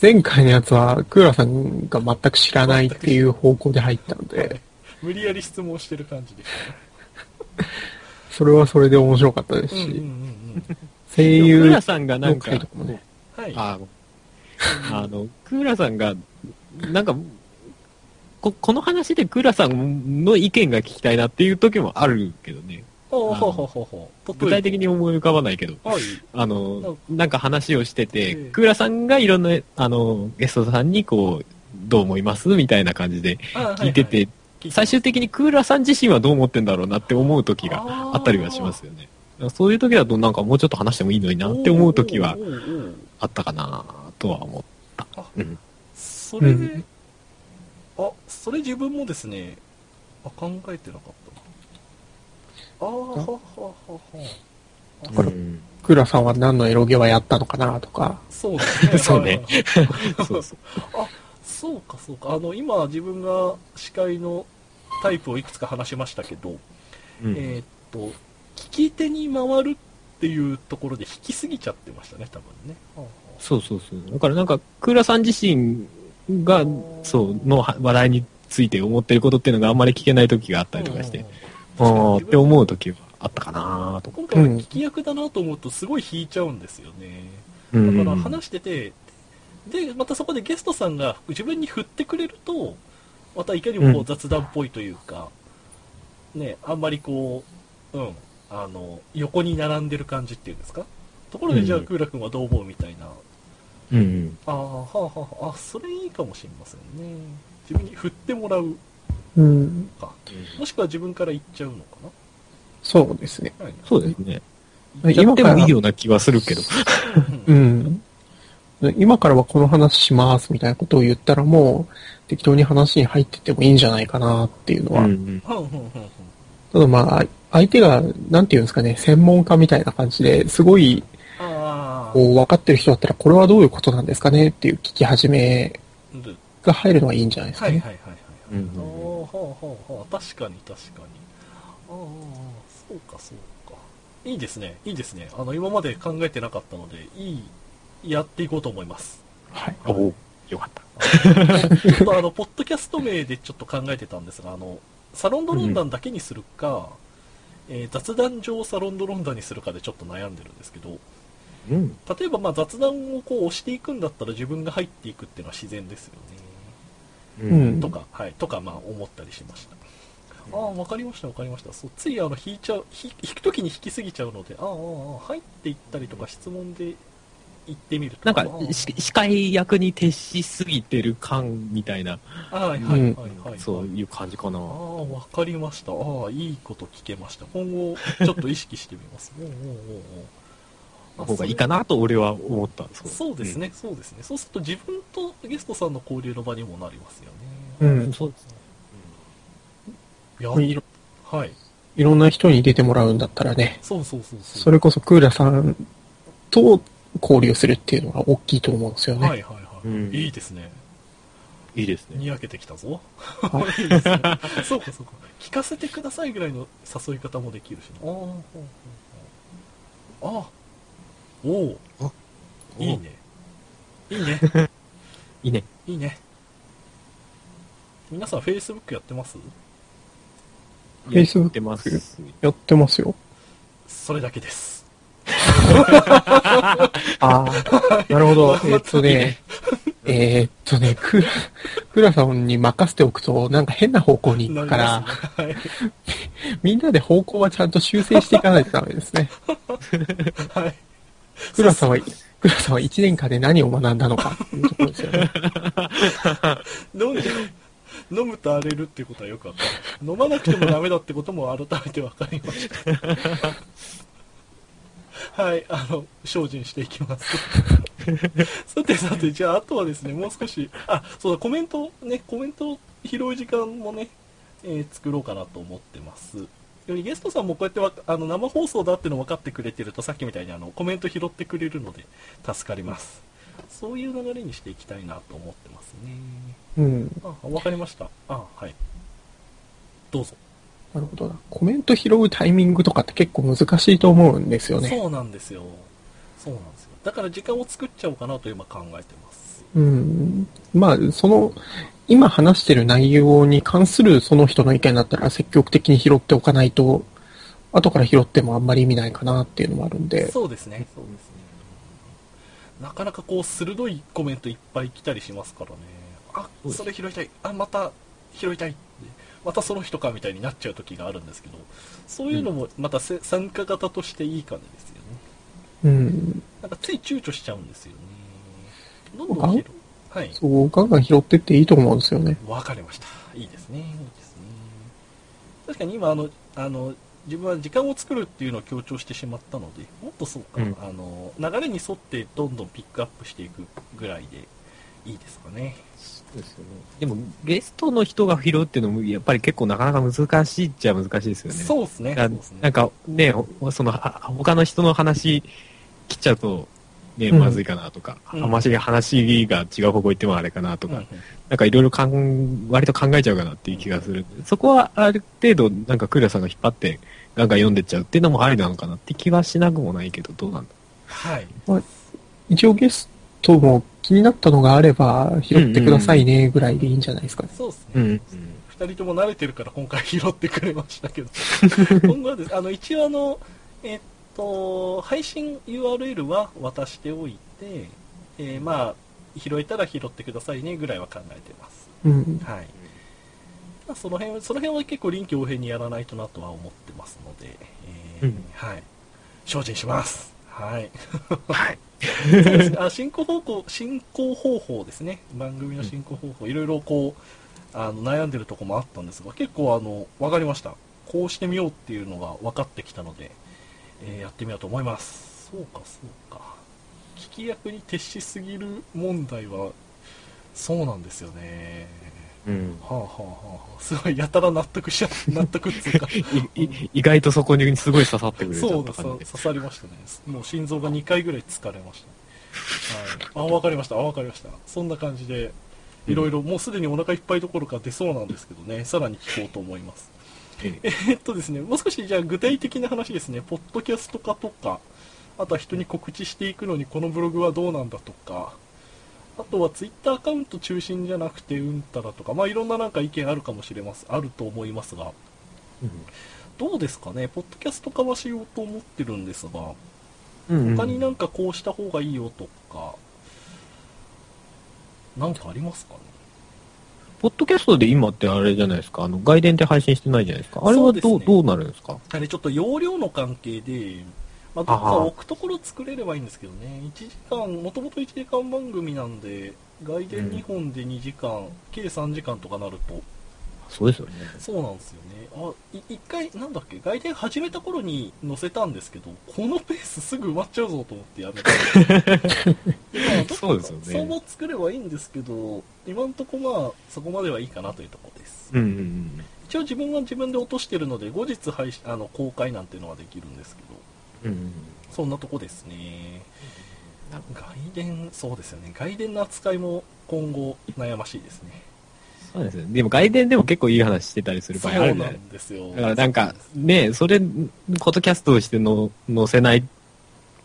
前回のやつはクーラさんが全く知らないっていう方向で入ったので、
無理やり質問してる感じでしたね。[LAUGHS]
それはそれで面白かったですし、
うんうんうんうん。
声
クー
優
ラさんがなんか
の回と、かもね、
はい。
ああの、クーラさんが、なんか、こ、この話でクーラさんの意見が聞きたいなっていう時もあるけどね。
ほうほうほうほうほう。
具体的に思い浮かばないけど。
はい。
あの、なんか話をしてて、
ええ
クーラさんがいろんな、あの、ゲストさんにこう、どう思いますみたいな感じで聞いてて、最終的にクーラさん自身はどう思ってんだろうなって思う時があったりはしますよね。そういう時だとなんかもうちょっと話してもいいのになって思う時はあったかなとは思った。
あ
うん。
それ、
うん
あ、それ自分もですね、あ、考えてなかったな。あーははははあ
これクーラさんは何のエロゲはやったのかなとか、
そうですね。[LAUGHS]
そうね [LAUGHS] そうそう。
あ、そうかそうか。あの、今自分が司会のタイプをいくつか話しましたけど、
うん
えーっと、聞き手に回るっていうところで引きすぎちゃってましたね、多分ね。
そうそうそう。だからなんか、クーラさん自身が、そう、の話題について思ってることっていうのがあんまり聞けない時があったりとかして、あーって思う時はあったかなとか。
今回は聞き役だなと思うとすごい引いちゃうんですよね。
うん
だから話してて、で、またそこでゲストさんが自分に振ってくれると、またいかにもこ
う
うん雑談っぽいというか、ね、あんまりこう、うん、あの、横に並んでる感じっていうんですか？ところで、
うん
じゃあ、クーラ君はどう思うみたいな。
うんうん。
ああ、はあはあ、あ、それいいかもしれませんね。自分に振ってもらう
うん、
か。もしくは自分から言っちゃうのか
そうですね。
な。はい。
そうですね。やってもいいような気はするけど。
う。ん。今からはこの話しますみたいなことを言ったらもう適当に話に入ってってもいいんじゃないかなっていうのは。
うん
うん、うん、うん、うん。
ただまあ、相手が、なんていうんですかね、専門家みたいな感じですごい、
ああ。
こう、分かってる人だったらこれはどういうことなんですかねっていう聞き始め
うん
が入るのはいいんじゃないですかね。
はいはいはいはい。
うんうん
おーほうほうほう確かに確かに。ああ、そうかそうか。いいですね、いいですね。あの、今まで考えてなかったので、いい、やっていこうと思います。
はい。
おおよかった。
ちょっとあの、ポッドキャスト名でちょっと考えてたんですが、あの、サロンドロンダンだけにするか、えー雑談上サロンドロンダンにするかでちょっと悩んでるんですけど、
うん。
例えばまあ雑談をこう押していくんだったら自分が入っていくっていうのは自然ですよね。
う
うん。
とか、はい、とかまあ思ったりしました。ああ、わかりました、わかりました。そう、ついあの、引いちゃう、ひ引くときに引きすぎちゃうので、ああ、入っていったりとか質問で行ってみると
なんか司会役に徹しすぎてる感みたいな、
はいはいはいはい。
そういう感じかな
あ。あ、わかりました。ああ、いいこと聞けました。今後、ちょっと意識してみます。おうおうおうおう
方がいいかなと俺は思った。
そうそうですね、そうですね。そうすると自分とゲストさんの交流の場にもなりますよ
う
ね。
ん。
そうですね。
いや、
いろ
はい。
いろんな人に出てもらうんだったらね、
そうそうそうそう。
それこそクーラさんと交流するっていうのが大きいと思うんですよね。
はいはいはい。
うん
いいですね。
いいですね。
にやけてきたぞ。いいですね。[LAUGHS] そうかそうか。聞かせてくださいぐらいの誘い方もできるしな。ああおお
あ
いいね。いいね。[LAUGHS]
いいね。
いいね。皆さん Facebook やってます
？Facebook
やってます。
やってますよ。
それだけです。[LAUGHS]
ああ、なるほど。[LAUGHS] えっとね、えーっとね、クーラ、クーラさんに任せておくと、なんか変な方向に行くから、
なりますね
みんなで方向はちゃんと修正していかないとダメですね。
はい。はい。
クーラさんは、クーラさんは1年間で何を学んだのかっていうところですよね。[LAUGHS]
飲んで、飲むと荒れるっていうことはよくわかる。飲まなくてもダメだってことも改めてわかりました。はい、あの、精進していきます。[LAUGHS] さてさて、じゃあ、あとはですね、もう少し、あ、そうだ、コメント、ね、コメントを拾う時間もね、えー作ろうかなと思ってます。よりゲストさんもこうやってわあの生放送だっての分かってくれてると、さっきみたいにあのコメント拾ってくれるので助かります。そういう流れにしていきたいなと思ってますね。
うん。
あ、わかりました。あ、はい。どうぞ。
なるほどな。コメント拾うタイミングとかって結構難しいと思うんですよね。
そうなんですよ。そうなんですよ。だから時間を作っちゃおうかなと今考えてます。
うん。まあ、その、今話してる内容に関するその人の意見だったら積極的に拾っておかないと、後から拾ってもあんまり意味ないかなっていうのもあるんで。
そうですね。そうですね。なかなかこう鋭いコメントいっぱい来たりしますからね。あ、それ拾いたい。あ、また拾いたい。またその人かみたいになっちゃう時があるんですけど、そういうのもまたせ参加型としていい感じですよね。
うん。
なんかつい躊躇しちゃうんですよね。どんどん拾う。はい。
そう、ガンガン拾ってっていいと思うんですよね。
わかりました。いいですね。いいですね。確かに今、あの、あの、自分は時間を作るっていうのを強調してしまったので、もっとそうか、
うん
あの、流れに沿ってどんどんピックアップしていくぐらいでいいですかね。
そうですよね。でも、ゲストの人が拾うっていうのも、やっぱり結構なかなか難しいっちゃ難しいですよね。
そうですね。すね。
なんかね、ほその、は他の人の話切っちゃうと、ね、
うん
まずいかなとか、
うん
あまし話が違う方向行ってもあれかなとか、
うんうん
なんかいろいろかん、割と考えちゃうかなっていう気がするんで、そこはある程度、なんかクーラさんが引っ張って、ガンガン読んでっちゃうっていうのもありなのかなって気はしなくもないけど、どうなんだ？
はい。
一応ゲストも気になったのがあれば拾ってくださいねぐらいでいいんじゃないですかね。
そうですね。
うん。
二人とも慣れてるから今回拾ってくれましたけど [LAUGHS] 今後はですあの一応あのえっと配信 URL は渡しておいて、えーまあ拾えたら拾ってくださいねぐらいは考えてます。
うん。
はい、まあ、その辺その辺は結構臨機応変にやらないとなとは思ってますので、えー
うん。
はい。精進します。はい。
はい。[LAUGHS]
あ進行方向進行方法ですね。番組の進行方法、いろいろこうあの悩んでるとこもあったんですが結構あの分かりました。こうしてみようっていうのが分かってきたのでえーやってみようと思います。そうか、そうか。聞き役に徹しすぎる問題は、そうなんですよね。
うん。
はあはあはあはあ。すごい、やたら納得しちゃ、[LAUGHS] 納得っつうか。
いい意外とそこにすごい刺さってくれちゃ
そうだ、
った感じ
さ刺さりましたね。もう心臓が2回ぐらい疲れました。はい。あ、わかりました、あ、わかりました。そんな感じで、いろいろ、もうすでにお腹いっぱいどころか出そうなんですけどね、さらに聞こうと思います。
え
え。ーっとですね、もう少しじゃあ具体的な話ですね、ポッドキャスト化とか、あとは人に告知していくのにこのブログはどうなんだとか、あとはツイッターアカウント中心じゃなくてうんたらとか、まあいろんななんか意見あるかもしれます、あると思いますが、どうですかね、ポッドキャスト化はしようと思ってるんですが、
うん。
他になんかこうした方がいいよとか、なんかありますかね？
ポッドキャストで今ってあれじゃないですか、あの、外伝って配信してないじゃないですか？あれはどう、どうなるんですか？
あれちょっと容量の関係で、まあ、どっか置くところ作れればいいんですけどね、1時間、もともと1時間番組なんで、外伝2本で2時間、計3時間とかなると、
そうですよね。
そうなんですよね。あ、い一回、なんだっけ、外伝始めた頃に載せたんですけど、このペースすぐ埋まっちゃうぞと思ってやめた。[LAUGHS]
そうですよね
そうも作ればいいんですけど、今んとこまあ、そこまではいいかなというところです。
うんうん
一応自分は自分で落としてるので、後日配信、あの、公開なんていうのはできるんですけど、
うん。うん
そんなとこですね。外伝、そうですよね。外伝の扱いも今後悩ましいですね。
そうですね。でも外伝でも結構いい話してたりする場合あるじゃない
そうなんですよ。
だからなんか、ね、それ、ポッドキャストとしての載せない、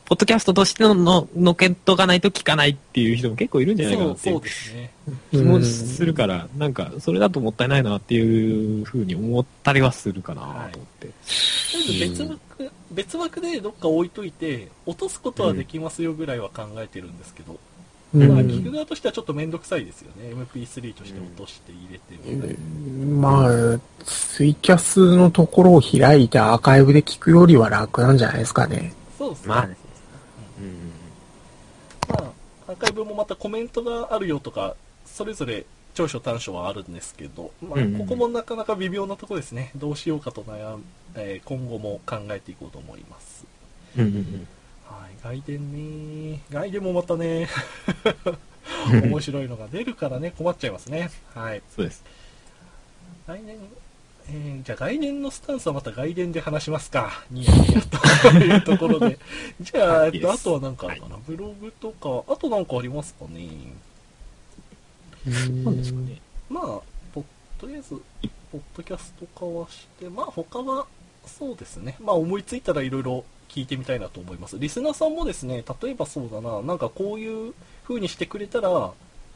ポッドキャストとしてのののけとかないと聞かないっていう人も結構いるんじゃないかなってい
そううですね。
気もするから、なんか、それだともったいないなっていうふうに思ったりはするかなと思って。
とりあえず別枠、別枠でどっか置いといて、落とすことはできますよぐらいは考えてるんですけど、
うん
まあ聞く側としてはちょっとめんどくさいですよね。MP3 として落として入れてみたり
まあ、ツイキャスのところを開いてアーカイブで聞くよりは楽なんじゃないですかね。
そうですね。
まあね
まあ、アーカイブもまたコメントがあるよとか、それぞれ長所短所はあるんですけど、まあ
うんうん、
ここもなかなか微妙なところですね。どうしようかと悩ん、えー今後も考えていこうと思います。
うんうんうん
はい、外伝ね。外伝もまたね、
う [LAUGHS] ん
面白いのが出るからね、困っちゃいますね。はい。
そうです。
来年、えーじゃあ来年のスタンスはまた外伝で話しますか。ニヤニヤというところで。[LAUGHS] じゃあ、
はい
えっと、あとは何かあるかな。ブログとか、あと何かありますかね。
なんですかね。
まあ、ポとりあえず、ポッドキャスト化はして、まあ他は、そうですね。まあ思いついたらいろいろ聞いてみたいなと思います。リスナーさんもですね、例えばそうだな、なんかこういう風にしてくれたら、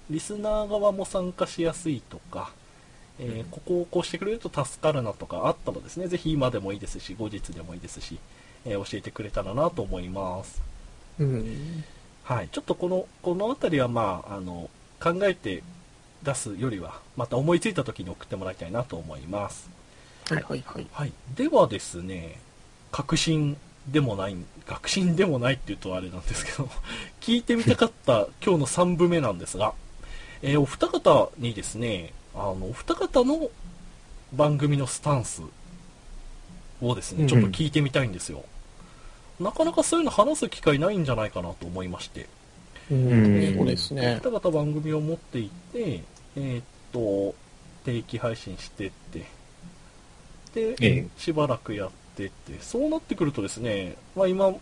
リスナー側も参加しやすいとか、えーここをこうしてくれると助かるなとかあったらですね、ぜひ今でもいいですし、後日でもいいですし、えー教えてくれたらなと思います。
うん。
はい、ちょっとこの、このあたりはまあ、あの、考えて出すよりは、また思いついた時に送ってもらいたいなと思います。
はいはいはい。
はい。ではですね、確信でもない、確信でもないって言うとあれなんですけど、[LAUGHS] 聞いてみたかった [LAUGHS] 今日の3部目なんですが、えーお二方にですね、あの、お二方の番組のスタンスをですね、
うん
ちょっと聞いてみたいんですよ。なかなかそういうの話す機会ないんじゃないかなと思いまして。
うん、そうですね。
お二方番組を持っていて、えーっと、定期配信してって、で、
ええ
しばらくやってって、そうなってくるとですね、まあ今、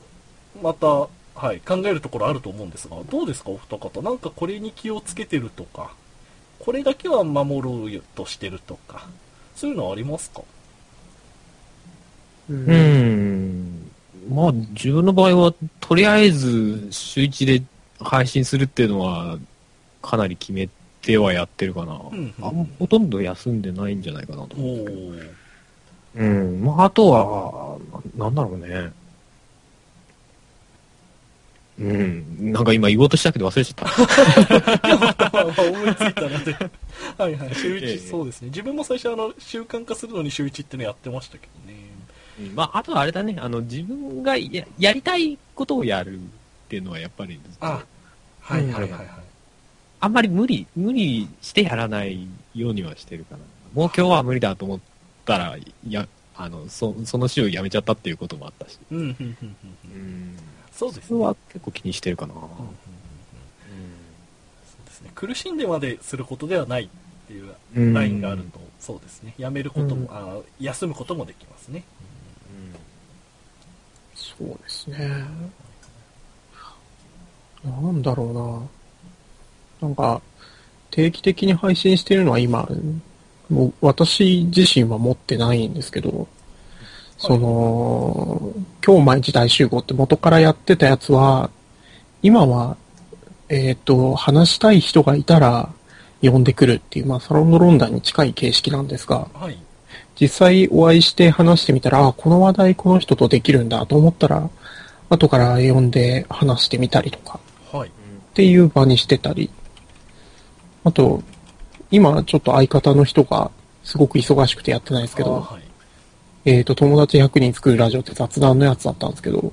また、はい、考えるところあると思うんですが、どうですか、お二方？なんかこれに気をつけてるとか、これだけは守ろうとしてるとか、そういうのはありますか？
う
う。ん。まあ、自分の場合は、とりあえず、週一で配信するっていうのは、かなり決めてはやってるかな。
うん
あんほとんど休んでないんじゃないかなと
お
思うけど。
ー。
うん。まあ、あとは、ななんだろうね。うん。なんか今言おうとしたけど忘れちゃった。
思いついたので。[LAUGHS] はいはい。週
ええ
一、そうですね。自分も最初、あの、習慣化するのに週一ってのやってましたけどね。
うんまあ、あとはあれだね。あの、自分がややりたいことをやるっていうのはやっぱり、
あ、はいはいはいはい。
あんまり無理、無理してやらないようにはしてるかな。もう今日は無理だと思ったら、や、あの、そその週辞めちゃったっていうこともあったし。
うん、うん、うん、うん。
うん。
そうですね。
それは結構気にしてるかな。
うんうんうんうんそうですね。苦しんでまですることではないっていう
うん
ラインがあると、そうですね。やめることも、
うん
あ休むこともできますね。
そうですね。なんだろうな。なんか、定期的に配信してるのは今、私自身は持ってないんですけど、その、今日毎日大集合って元からやってたやつは、今は、えっ、と、話したい人がいたら呼んでくるっていう、まあサロンのロンダンに近い形式なんですが、
はい。
実際お会いして話してみたら、あこの話題この人とできるんだと思ったら、後から呼んで話してみたりとか
はい。
っていう場にしてたり、あと、今ちょっと相方の人がすごく忙しくてやってないですけど、
あはい。
えっ、と、友達100人作るラジオって雑談のやつだったんですけど、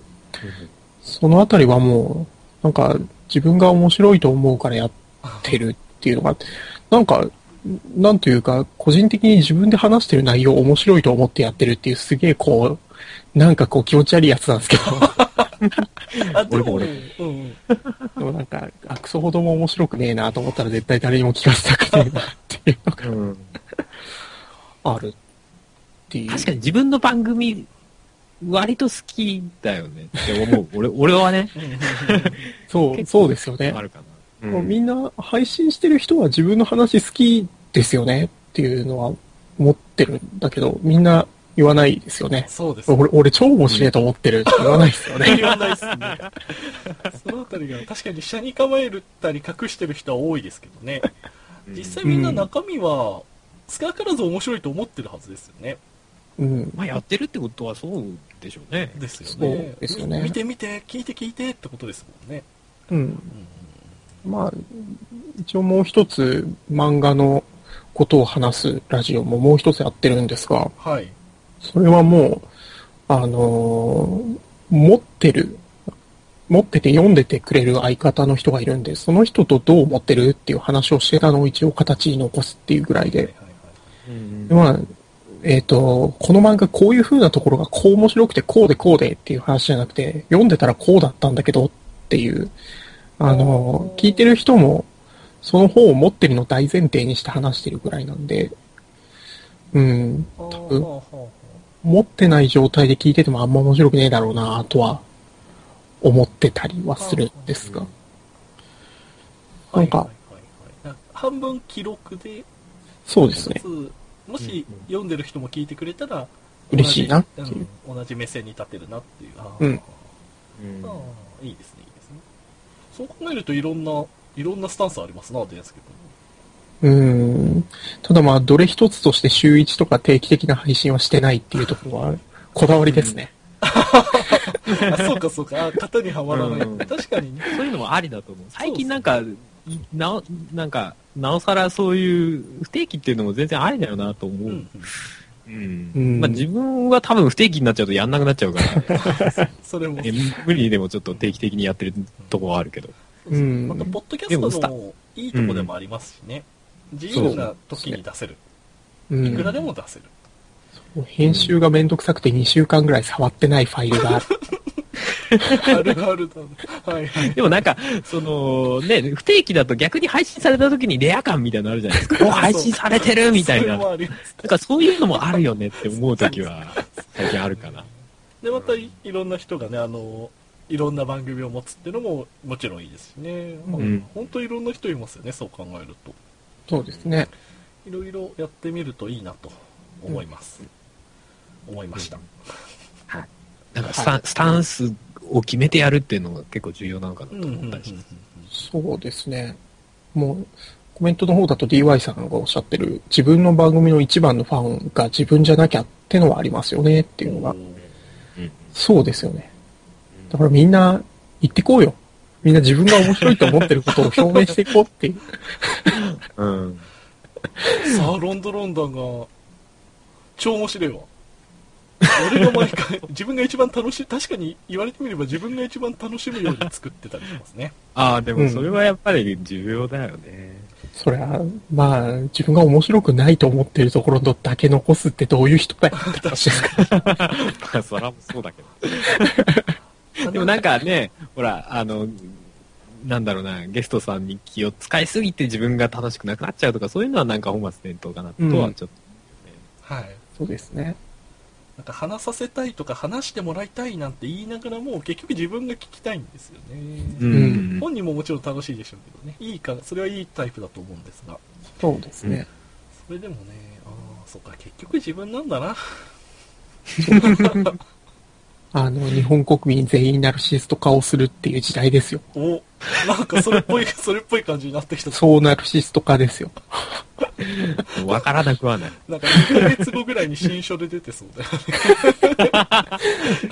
そのあたりはもう、なんか自分が面白いと思うからやってるっていうのが、なんか、なんというか、個人的に自分で話してる内容を面白いと思ってやってるっていうすげえこう、なんかこう気持ち悪いやつなんですけど、[LAUGHS]
あ、でも、
俺。
でもなんか、あ、クソほども面白くねえなと思ったら絶対誰にも聞かせたくねえなっていうの
うん
があるっていう。
確かに自分の番組、割と好きだよねって思う。俺、俺はね、
そう、そうですよね。
あるかな。
もうみんな配信してる人は自分の話好きですよねっていうのは思ってるんだけど、みんな言わないですよね。
そうですね。
俺、俺超面白いと思ってるって [LAUGHS] 言わないですよね。
言わないですね。[LAUGHS] そのあたりが、確かに下に構えたり隠してる人は多いですけどね。実際みんな中身は、少なからず面白いと思ってるはずですよね。
うん。
まあやってるってことはそうでしょうね。
ですよ
そう
ね。
ですよね
み見て見て、聞いて聞いてってことですもんね。
うん。
うん
まあ、一応もう一つ漫画のことを話すラジオももう一つやってるんですが、
はい。
それはもう、あのー持ってる、持ってて読んでてくれる相方の人がいるんで、その人とどう思ってるっていう話をしてたのを一応形に残すっていうぐらいで、まあ、えっ、と、この漫画こういう風なところがこう面白くてこうでこうでっていう話じゃなくて、読んでたらこうだったんだけどっていう、あの、聞いてる人もその本を持ってるのを大前提にして話してるぐらいなんで、うん、多分持ってない状態で聞いててもあんま面白くねえだろうなとは思ってたりはするんですが。
あ
なんか
半分記録で、
そうですね
もし読んでる人も聞いてくれたら、
嬉しいなって
同じ,、
いう。
うん、同じ目線に立てるなっていう。あー
うん
うん
あーいいですね、いいですね。そう考えるといろんな、いろんなスタンスありますな、デンスケ
うーん。ただまあ、どれ一つとして週一とか定期的な配信はしてないっていうところは、こだわりですね。
君。[LAUGHS] あ、そうかそうか、あ型にはまらない。
うん
確かにね。
そういうのもありだと思う。最近なんか、なお、なんか、なおさらそういう不定期っていうのも全然ありだよなと思う。
うん
うん。
うん
まあ自分は多分不定期になっちゃうとやんなくなっちゃうから、[LAUGHS]
それも。
ね無理にでもちょっと定期的にやってるとこはあるけど。
うん
また、ポッドキャストのいいとこでもありますしね。自由な時に出せる。
う
いくら
ん。
でも出せる。
編集がめんどくさくて2週間ぐらい触ってないファイルがある。
あるあるだ。はいはい。
でもなんか、その、ね、不定期だと逆に配信された時にレア感みたいなのあるじゃないですか。お配信されてるみたいな。なん。かそういうのもあるよねって思う時は、最近あるかな。
で、またいいろんな人がね、あの、いろんな番組を持つっていうのももちろんいいですしね。
うん
本当いろんな人いますよね、そう考えると。
そうですね。
いろいろやってみるといいなと思います。思いました。
なんかスタンスタンスを決めてやるっていうのが結構重要なのかなと
うんうんうんうん
思ったりします。
そうですね。もう、コメントの方だと DY さんがおっしゃってる、自分の番組の一番のファンが自分じゃなきゃってのはありますよねっていうのが、
うん
そうですよね。だからみんな言ってこうよ。みんな自分が面白いと思ってることを表明していこうっていう。
うん。
さあ、ロンドロンダンが、超面白いわ。俺が毎回、自分が一番楽しい、確かに言われてみれば自分が一番楽しむように作ってたりしますね。
ああ、でもそれはやっぱり重要だよね。
そりゃ、まあ、自分が面白くないと思ってるところのだけ残すってどういう人だよって話ですか
まあ、そらもそうだけど。[LAUGHS] でもなんかね、ほら、あの、なんだろうな、ゲストさんに気を使いすぎて自分が楽しくなくなっちゃうとか、そういうのはなんか本末転倒かなとはちょっと、
はい。
そうですね。
なんか話させたいとか話してもらいたいなんて言いながらも結局自分が聞きたいんですよね。
うん。
本人ももちろん楽しいでしょうけどね。いいか、それはいいタイプだと思うんですが。
そうですね。
それでもね、ああ、そっか、結局自分なんだな。[LAUGHS]
あの、日本国民全員ナルシスト化をするっていう時代ですよ。
お、なんかそれっぽい、[LAUGHS] それっぽい感じになってきた。
そうナルシスト化ですよ。
わからなくはない。
なんか2ヶ月後ぐらいに新書で出てそうだよ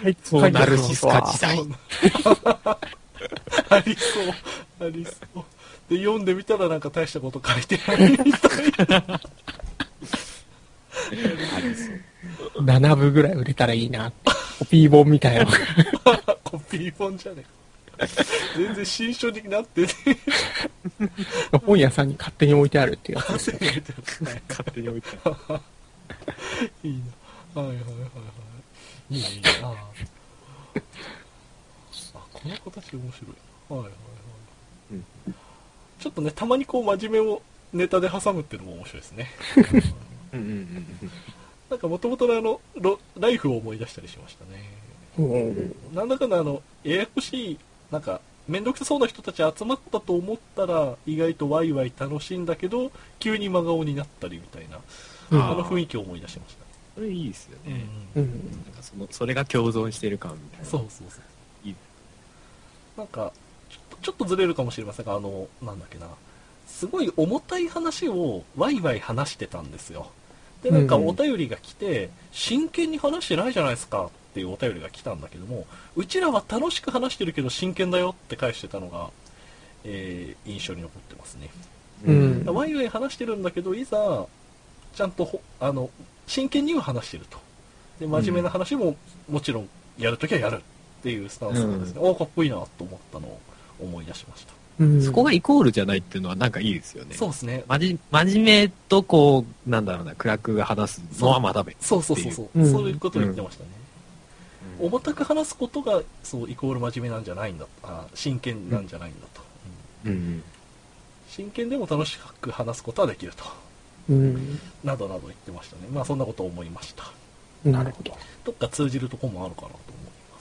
ね。
そうナルシス化時代。
そ [LAUGHS] うありそう。ありそう。で、読んでみたらなんか大したこと書いてないみたいな。[LAUGHS]
7部ぐらい売れたらいいなって。コピー本みたいな。[LAUGHS]
コピー本じゃねえか。全然新書になってね。
本屋さんに勝手に置いてあるっていうやつですよ。
勝手に置いて
いいな。はいはいはいはい。いいね、いいね。あこの子たち面白い。はいはいはい。
うん
ちょっとね、たまにこう真面目をネタで挟むっていうのも面白いですね。
うんうんうん
なんか元々のあの、ロライフを思い出したりしましたね。
うん
なんだかんだあの、ややこしい、なんか、めんどくさそうな人たち集まったと思ったら、意外とワイワイ楽しいんだけど、急に真顔になったりみたいな、
うん
あの雰囲気を思い出しました。
それいいですよね。
うん。
なんかその、それが共存してる感みたいな。
そうそうそう。
いい
なんかちょっと、ちょっとずれるかもしれませんが、あの、なんだっけな、すごい重たい話をワイワイ話してたんですよ。で、なんか
うん
お便りが来て、真剣に話してないじゃないですかっていうお便りが来たんだけども、うちらは楽しく話してるけど真剣だよって返してたのが、えー印象に残ってますね。
うん
ワイワイ話してるんだけど、いざ、ちゃんとほ、あの、真剣には話してると。で、真面目な話も、もちろん、やるときはやるっていうスタンスがですね、おーかっこいいなと思ったのを思い出しました。
うん
そこがイコールじゃないっていうのはなんかいいですよね。
そうですね。
真面目とこう、なんだろうな、クラックが話すのはまだ別。
そうそうそうそう、
うん
そういうことを言ってましたね。重たく話すことが、そう、イコール真面目なんじゃないんだ。あ真剣なんじゃないんだと。うん
うん。
真剣でも楽しく話すことはできると。
うん。
などなど言ってましたね。まあそんなことを思いました。
なるほど。
どっか通じるとこもあるかなと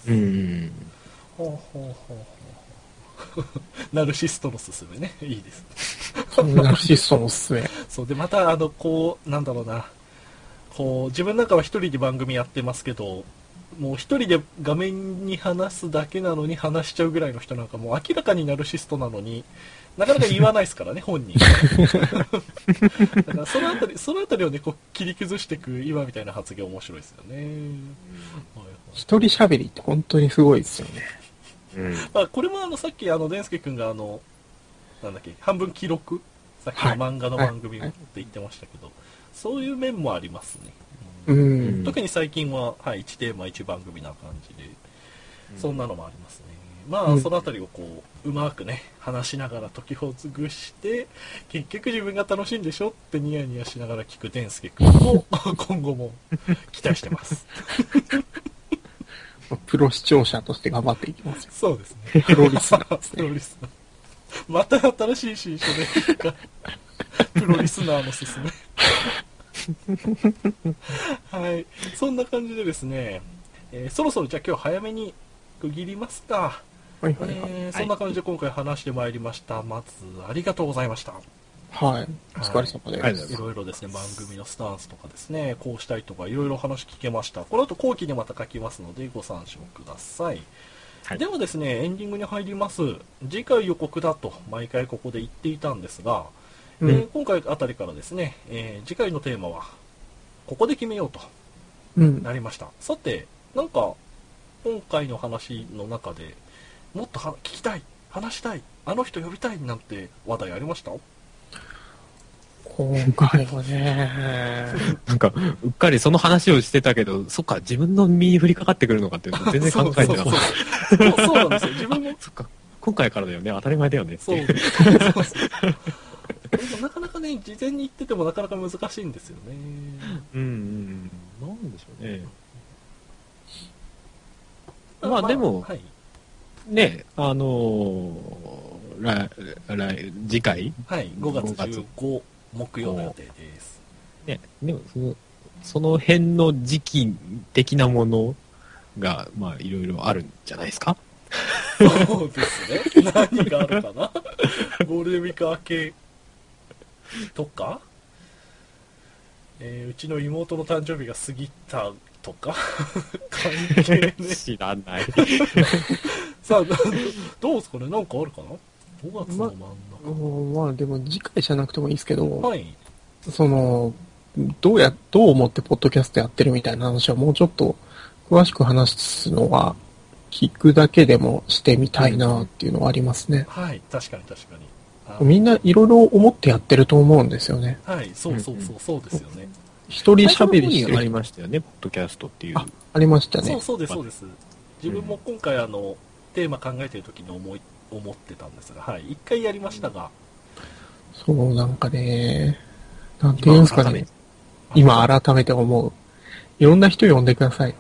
うん。
思います。ほうほうほうほうほう。[LAUGHS] ナルシストのすすめね。いいですね。
ナルシストのおすすめ。
そう、で、また、あの、こう、なんだろうな。こう、自分なんかは一人で番組やってますけど、もう一人で画面に話すだけなのに話しちゃうぐらいの人なんかもう明らかにナルシストなのに、なかなか言わないですからね、本人。[LAUGHS] だからそのあたり、そのあたりをね、こう切り崩していく今みたいな発言面白いですよね。はいはい
一人喋りって本当にすごいですよね。
うん。
まあ、これもあの、さっきあの、デンスケ君があの、なんだっけ、半分記録さっきの漫画の番組
はい
って言ってましたけど、そういう面もありますね。
う
うん
ん。
特に最近は、はい、1テーマ1番組な感じで、そんなのもありますね。まあ、
うん
そのあたりをこう、うまくね、話しながら時を潰して、結局自分が楽しいんでしょってニヤニヤしながら聞くデンスケ君を [LAUGHS] 今後も期待してます。[LAUGHS]
プロ視聴者として頑張っていきますよ。
そうですね。
プロリスナーですね。[LAUGHS]
プロリスナー。また新しい新書で、[LAUGHS] プロリスナーのすすめ。はい。そんな感じでですね、えーそろそろじゃあ今日早めに区切りますか。
はいはいはい。
えーそんな感じで今回話してまいりました。まず、ありがとうございました。
はい。お疲れ様
はい
です。
いろいろですね、番組のスタンスとかですね、こうしたいとか、いろいろ話聞けました。この後後期でまた書きますので、ご参照ください。
はい
ではですね、エンディングに入ります。次回予告だと、毎回ここで言っていたんですが、
うん
えー今回あたりからですね、えー次回のテーマは、ここで決めようと
うん。
なりました。さて、なんか、今回の話の中で、もっとは聞きたい、話したい、あの人呼びたいなんて話題ありました？
今回はね、
なんか、うっかりその話をしてたけど、そっか、自分の身に降りかかってくるのかっていうと全然考えてなかっ
そうそうそうそうなんですよ。自分も
た。そっか、今回からだよね、当たり前だよねって
そうなかなかね、事前に言っててもなかなか難しいんですよね。
うんうん。なんでしょうね。まあでも
はい。
ね、あのー、来、来、次回？
はい、5月
5月
15木曜の予定です。
ね、でもその、その辺の時期的なものが、まあ、いろいろあるんじゃないですか？
そうですね。何があるかな？ゴールデンウィーク明けとか、えーうちの妹の誕生日が過ぎたとか？関係ね。
知らない。
さあ、どどうですかね？なんかあるかな ?5 月の真ん
うんまあでも次回じゃなくてもいいですけど、
中。はい。
その、どうや、どう思ってポッドキャストやってるみたいな話はもうちょっと詳しく話すのは、聞くだけでもしてみたいなっていうのはありますね。
はい、確かに確かに。あ
みんないろいろ思ってやってると思うんですよね。
はい、そうそうそう、そうですよね。
一人喋りし
最初の方にあり
てる。
ましたよね、ポッドキャストっていう。
あありましたね
そう。そうです、そうです。自分も今回あの、テーマ考えてる時に思い、思ってたんですが、はい、一回やりましたが、
そう、なんかね、なんていうんですかね。今改めて思う。いろんな人呼んでくださいよ。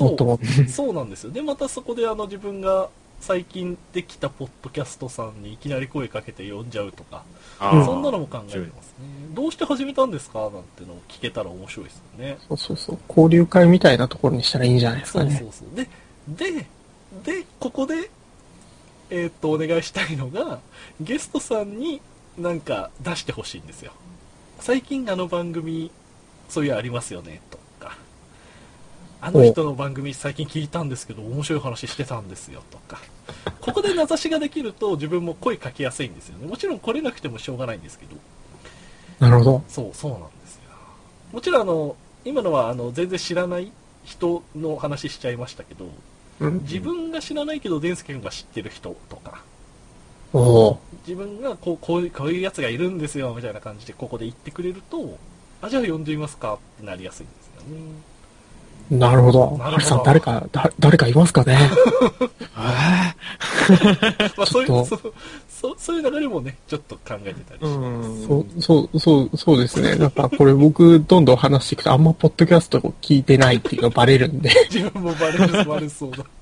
もっともっと。
そうなんですよ。で、またそこであの自分が最近できたポッドキャストさんにいきなり声かけて呼んじゃうとか、そんなのも考えてますね。どうして始めたんですか？なんてのを聞けたら面白いですよね。
そうそうそう。交流会みたいなところにしたらいいんじゃないです
そう
かね。
そうそう。で、で、で、ここで、えーっと、お願いしたいのが、ゲストさんになんか出してほしいんですよ。最近あの番組、そういうありますよね、とか。あの人の番組最近聞いたんですけど、面白い話してたんですよ、とか。ここで名指しができると自分も声かけやすいんですよね。もちろん来れなくてもしょうがないんですけど。
なるほど。
そう、そうなんですよ。もちろんあの、今のはあの、全然知らない人の話しちゃいましたけど、
うん。
自分が知らないけど、デンスケ君が知ってる人とか、自分がこうこういうこういうやつがいるんですよみたいな感じでここで言ってくれると、あ、じゃあ呼んでみますかってなりやすいんですよね。
ーなるほど。ハルさん、誰か、だ、誰かいますかね？
あ [LAUGHS] [LAUGHS]
まあそういう、
ちょっ
そう、そういう流れもね、ちょっと考えてたりして。
ん。
そう、そう、そう、そうですね。なんか、これ僕、どんどん話していくと、あんまポッドキャストを聞いてないっていうのバレるんで。
自分もバレる、バレそうだ。[LAUGHS]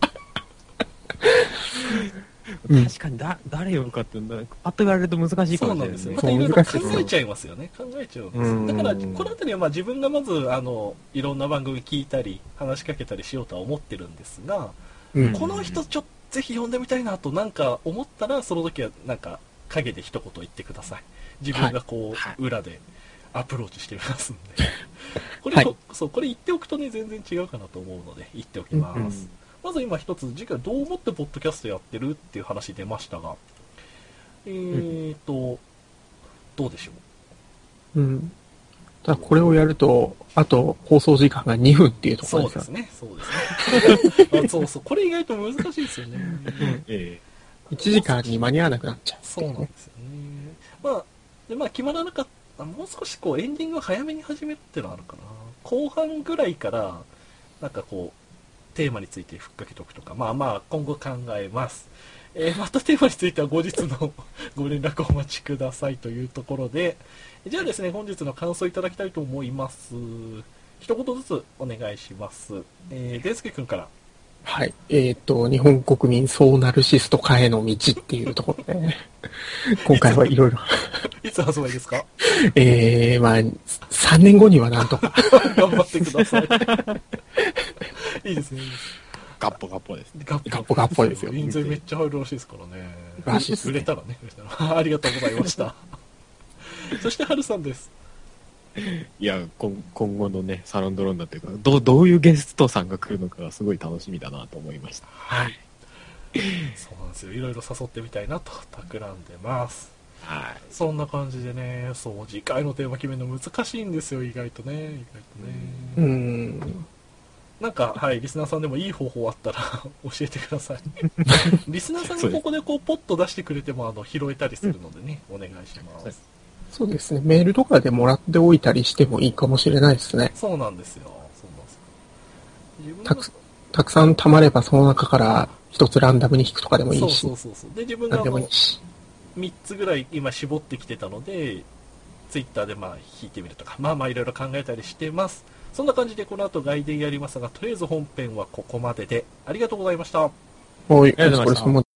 うん
確かにだ、誰呼ぶかっていうのは、パッと言われると難しいか
そうなんですよ。
もしれないね
ま。たいろいろ考えちゃいますよね。考えちゃうんです。だから、このあたりはまあ自分がまず、あの、いろんな番組聞いたり、話しかけたりしようとは思ってるんですが、
うん。
この人ちょっとぜひ呼んでみたいなとなんか思ったら、その時はなんか陰で一言言ってください。自分がこう、
はい
裏でアプローチしてみますんで。これ、
はい
そう、これ言っておくとね、全然違うかなと思うので、言っておきます。
うん
まず今一つ、次回どう思ってポッドキャストやってるっていう話出ましたが、えーと、どうでしょう？
うん。ただ、これをやると、あと、放送時間が2分っていうところですよ。
そうですね、そうですね。[LAUGHS] あそうそう、これ意外と難しいですよね。
え
1時間に間に合わなくなっちゃう。
そうなんですよね。まあ、でまあ、決まらなかった、もう少しこう、エンディングを早めに始めるっていうのはあるかな。後半ぐらいから、なんかこう、テーマについてふっかけておくとか、まあまあ、今後考えます。えーまたテーマについては後日の [LAUGHS] ご連絡をお待ちくださいというところで、じゃあですね、本日の感想いただきたいと思います。一言ずつお願いします。えー、デンスケ君から。
はい。えっ、と、日本国民総ナルシスト化への道っていうところで、[LAUGHS] 今回はいろいろ、
いつ発売ですか？[LAUGHS]
えー、まあ、3年後にはなんとか、
頑張ってください。いいですね、
ガッポガッポですね。
ガッ
ポガッポですよ
印税めっちゃ入るらしいですからね。
らしいですね
売れたらね。売れたら [LAUGHS] ありがとうございました。[LAUGHS] そして、はるさんです。
いや、今今後のね、サロンドローンだっていうか、どう、どういうゲストさんが来るのかがすごい楽しみだなと思いました。
はい。そうなんですよ。いろいろ誘ってみたいなと企んでます。
はい。
そんな感じでね、そう、次回のテーマ決めるの難しいんですよ、意外とね。意外と
う
ね。
ん。
なんか、はい、リスナーさんでもいい方法あったら [LAUGHS] 教えてください。[LAUGHS] リスナーさんがここでこう、ポッと出してくれても、あの、拾えたりするのでね、お願いします。
そうですね。メールとかでもらっておいたりしてもいいかもしれないですね。
そうなんですよ。そうなんです
たくたくさん溜まればその中から一つランダムに引くとかでもいいし
そうそう、そうそう。で、自分が
何でもい
あの
いし。
3つぐらい今絞ってきてたので、ツイッターでまあ引いてみるとか、まあまあいろいろ考えたりしてます。そんな感じでこの後外伝やりますが、とりあえず本編はここまでで、ありがとうございました。
はい、お
ありがとうございました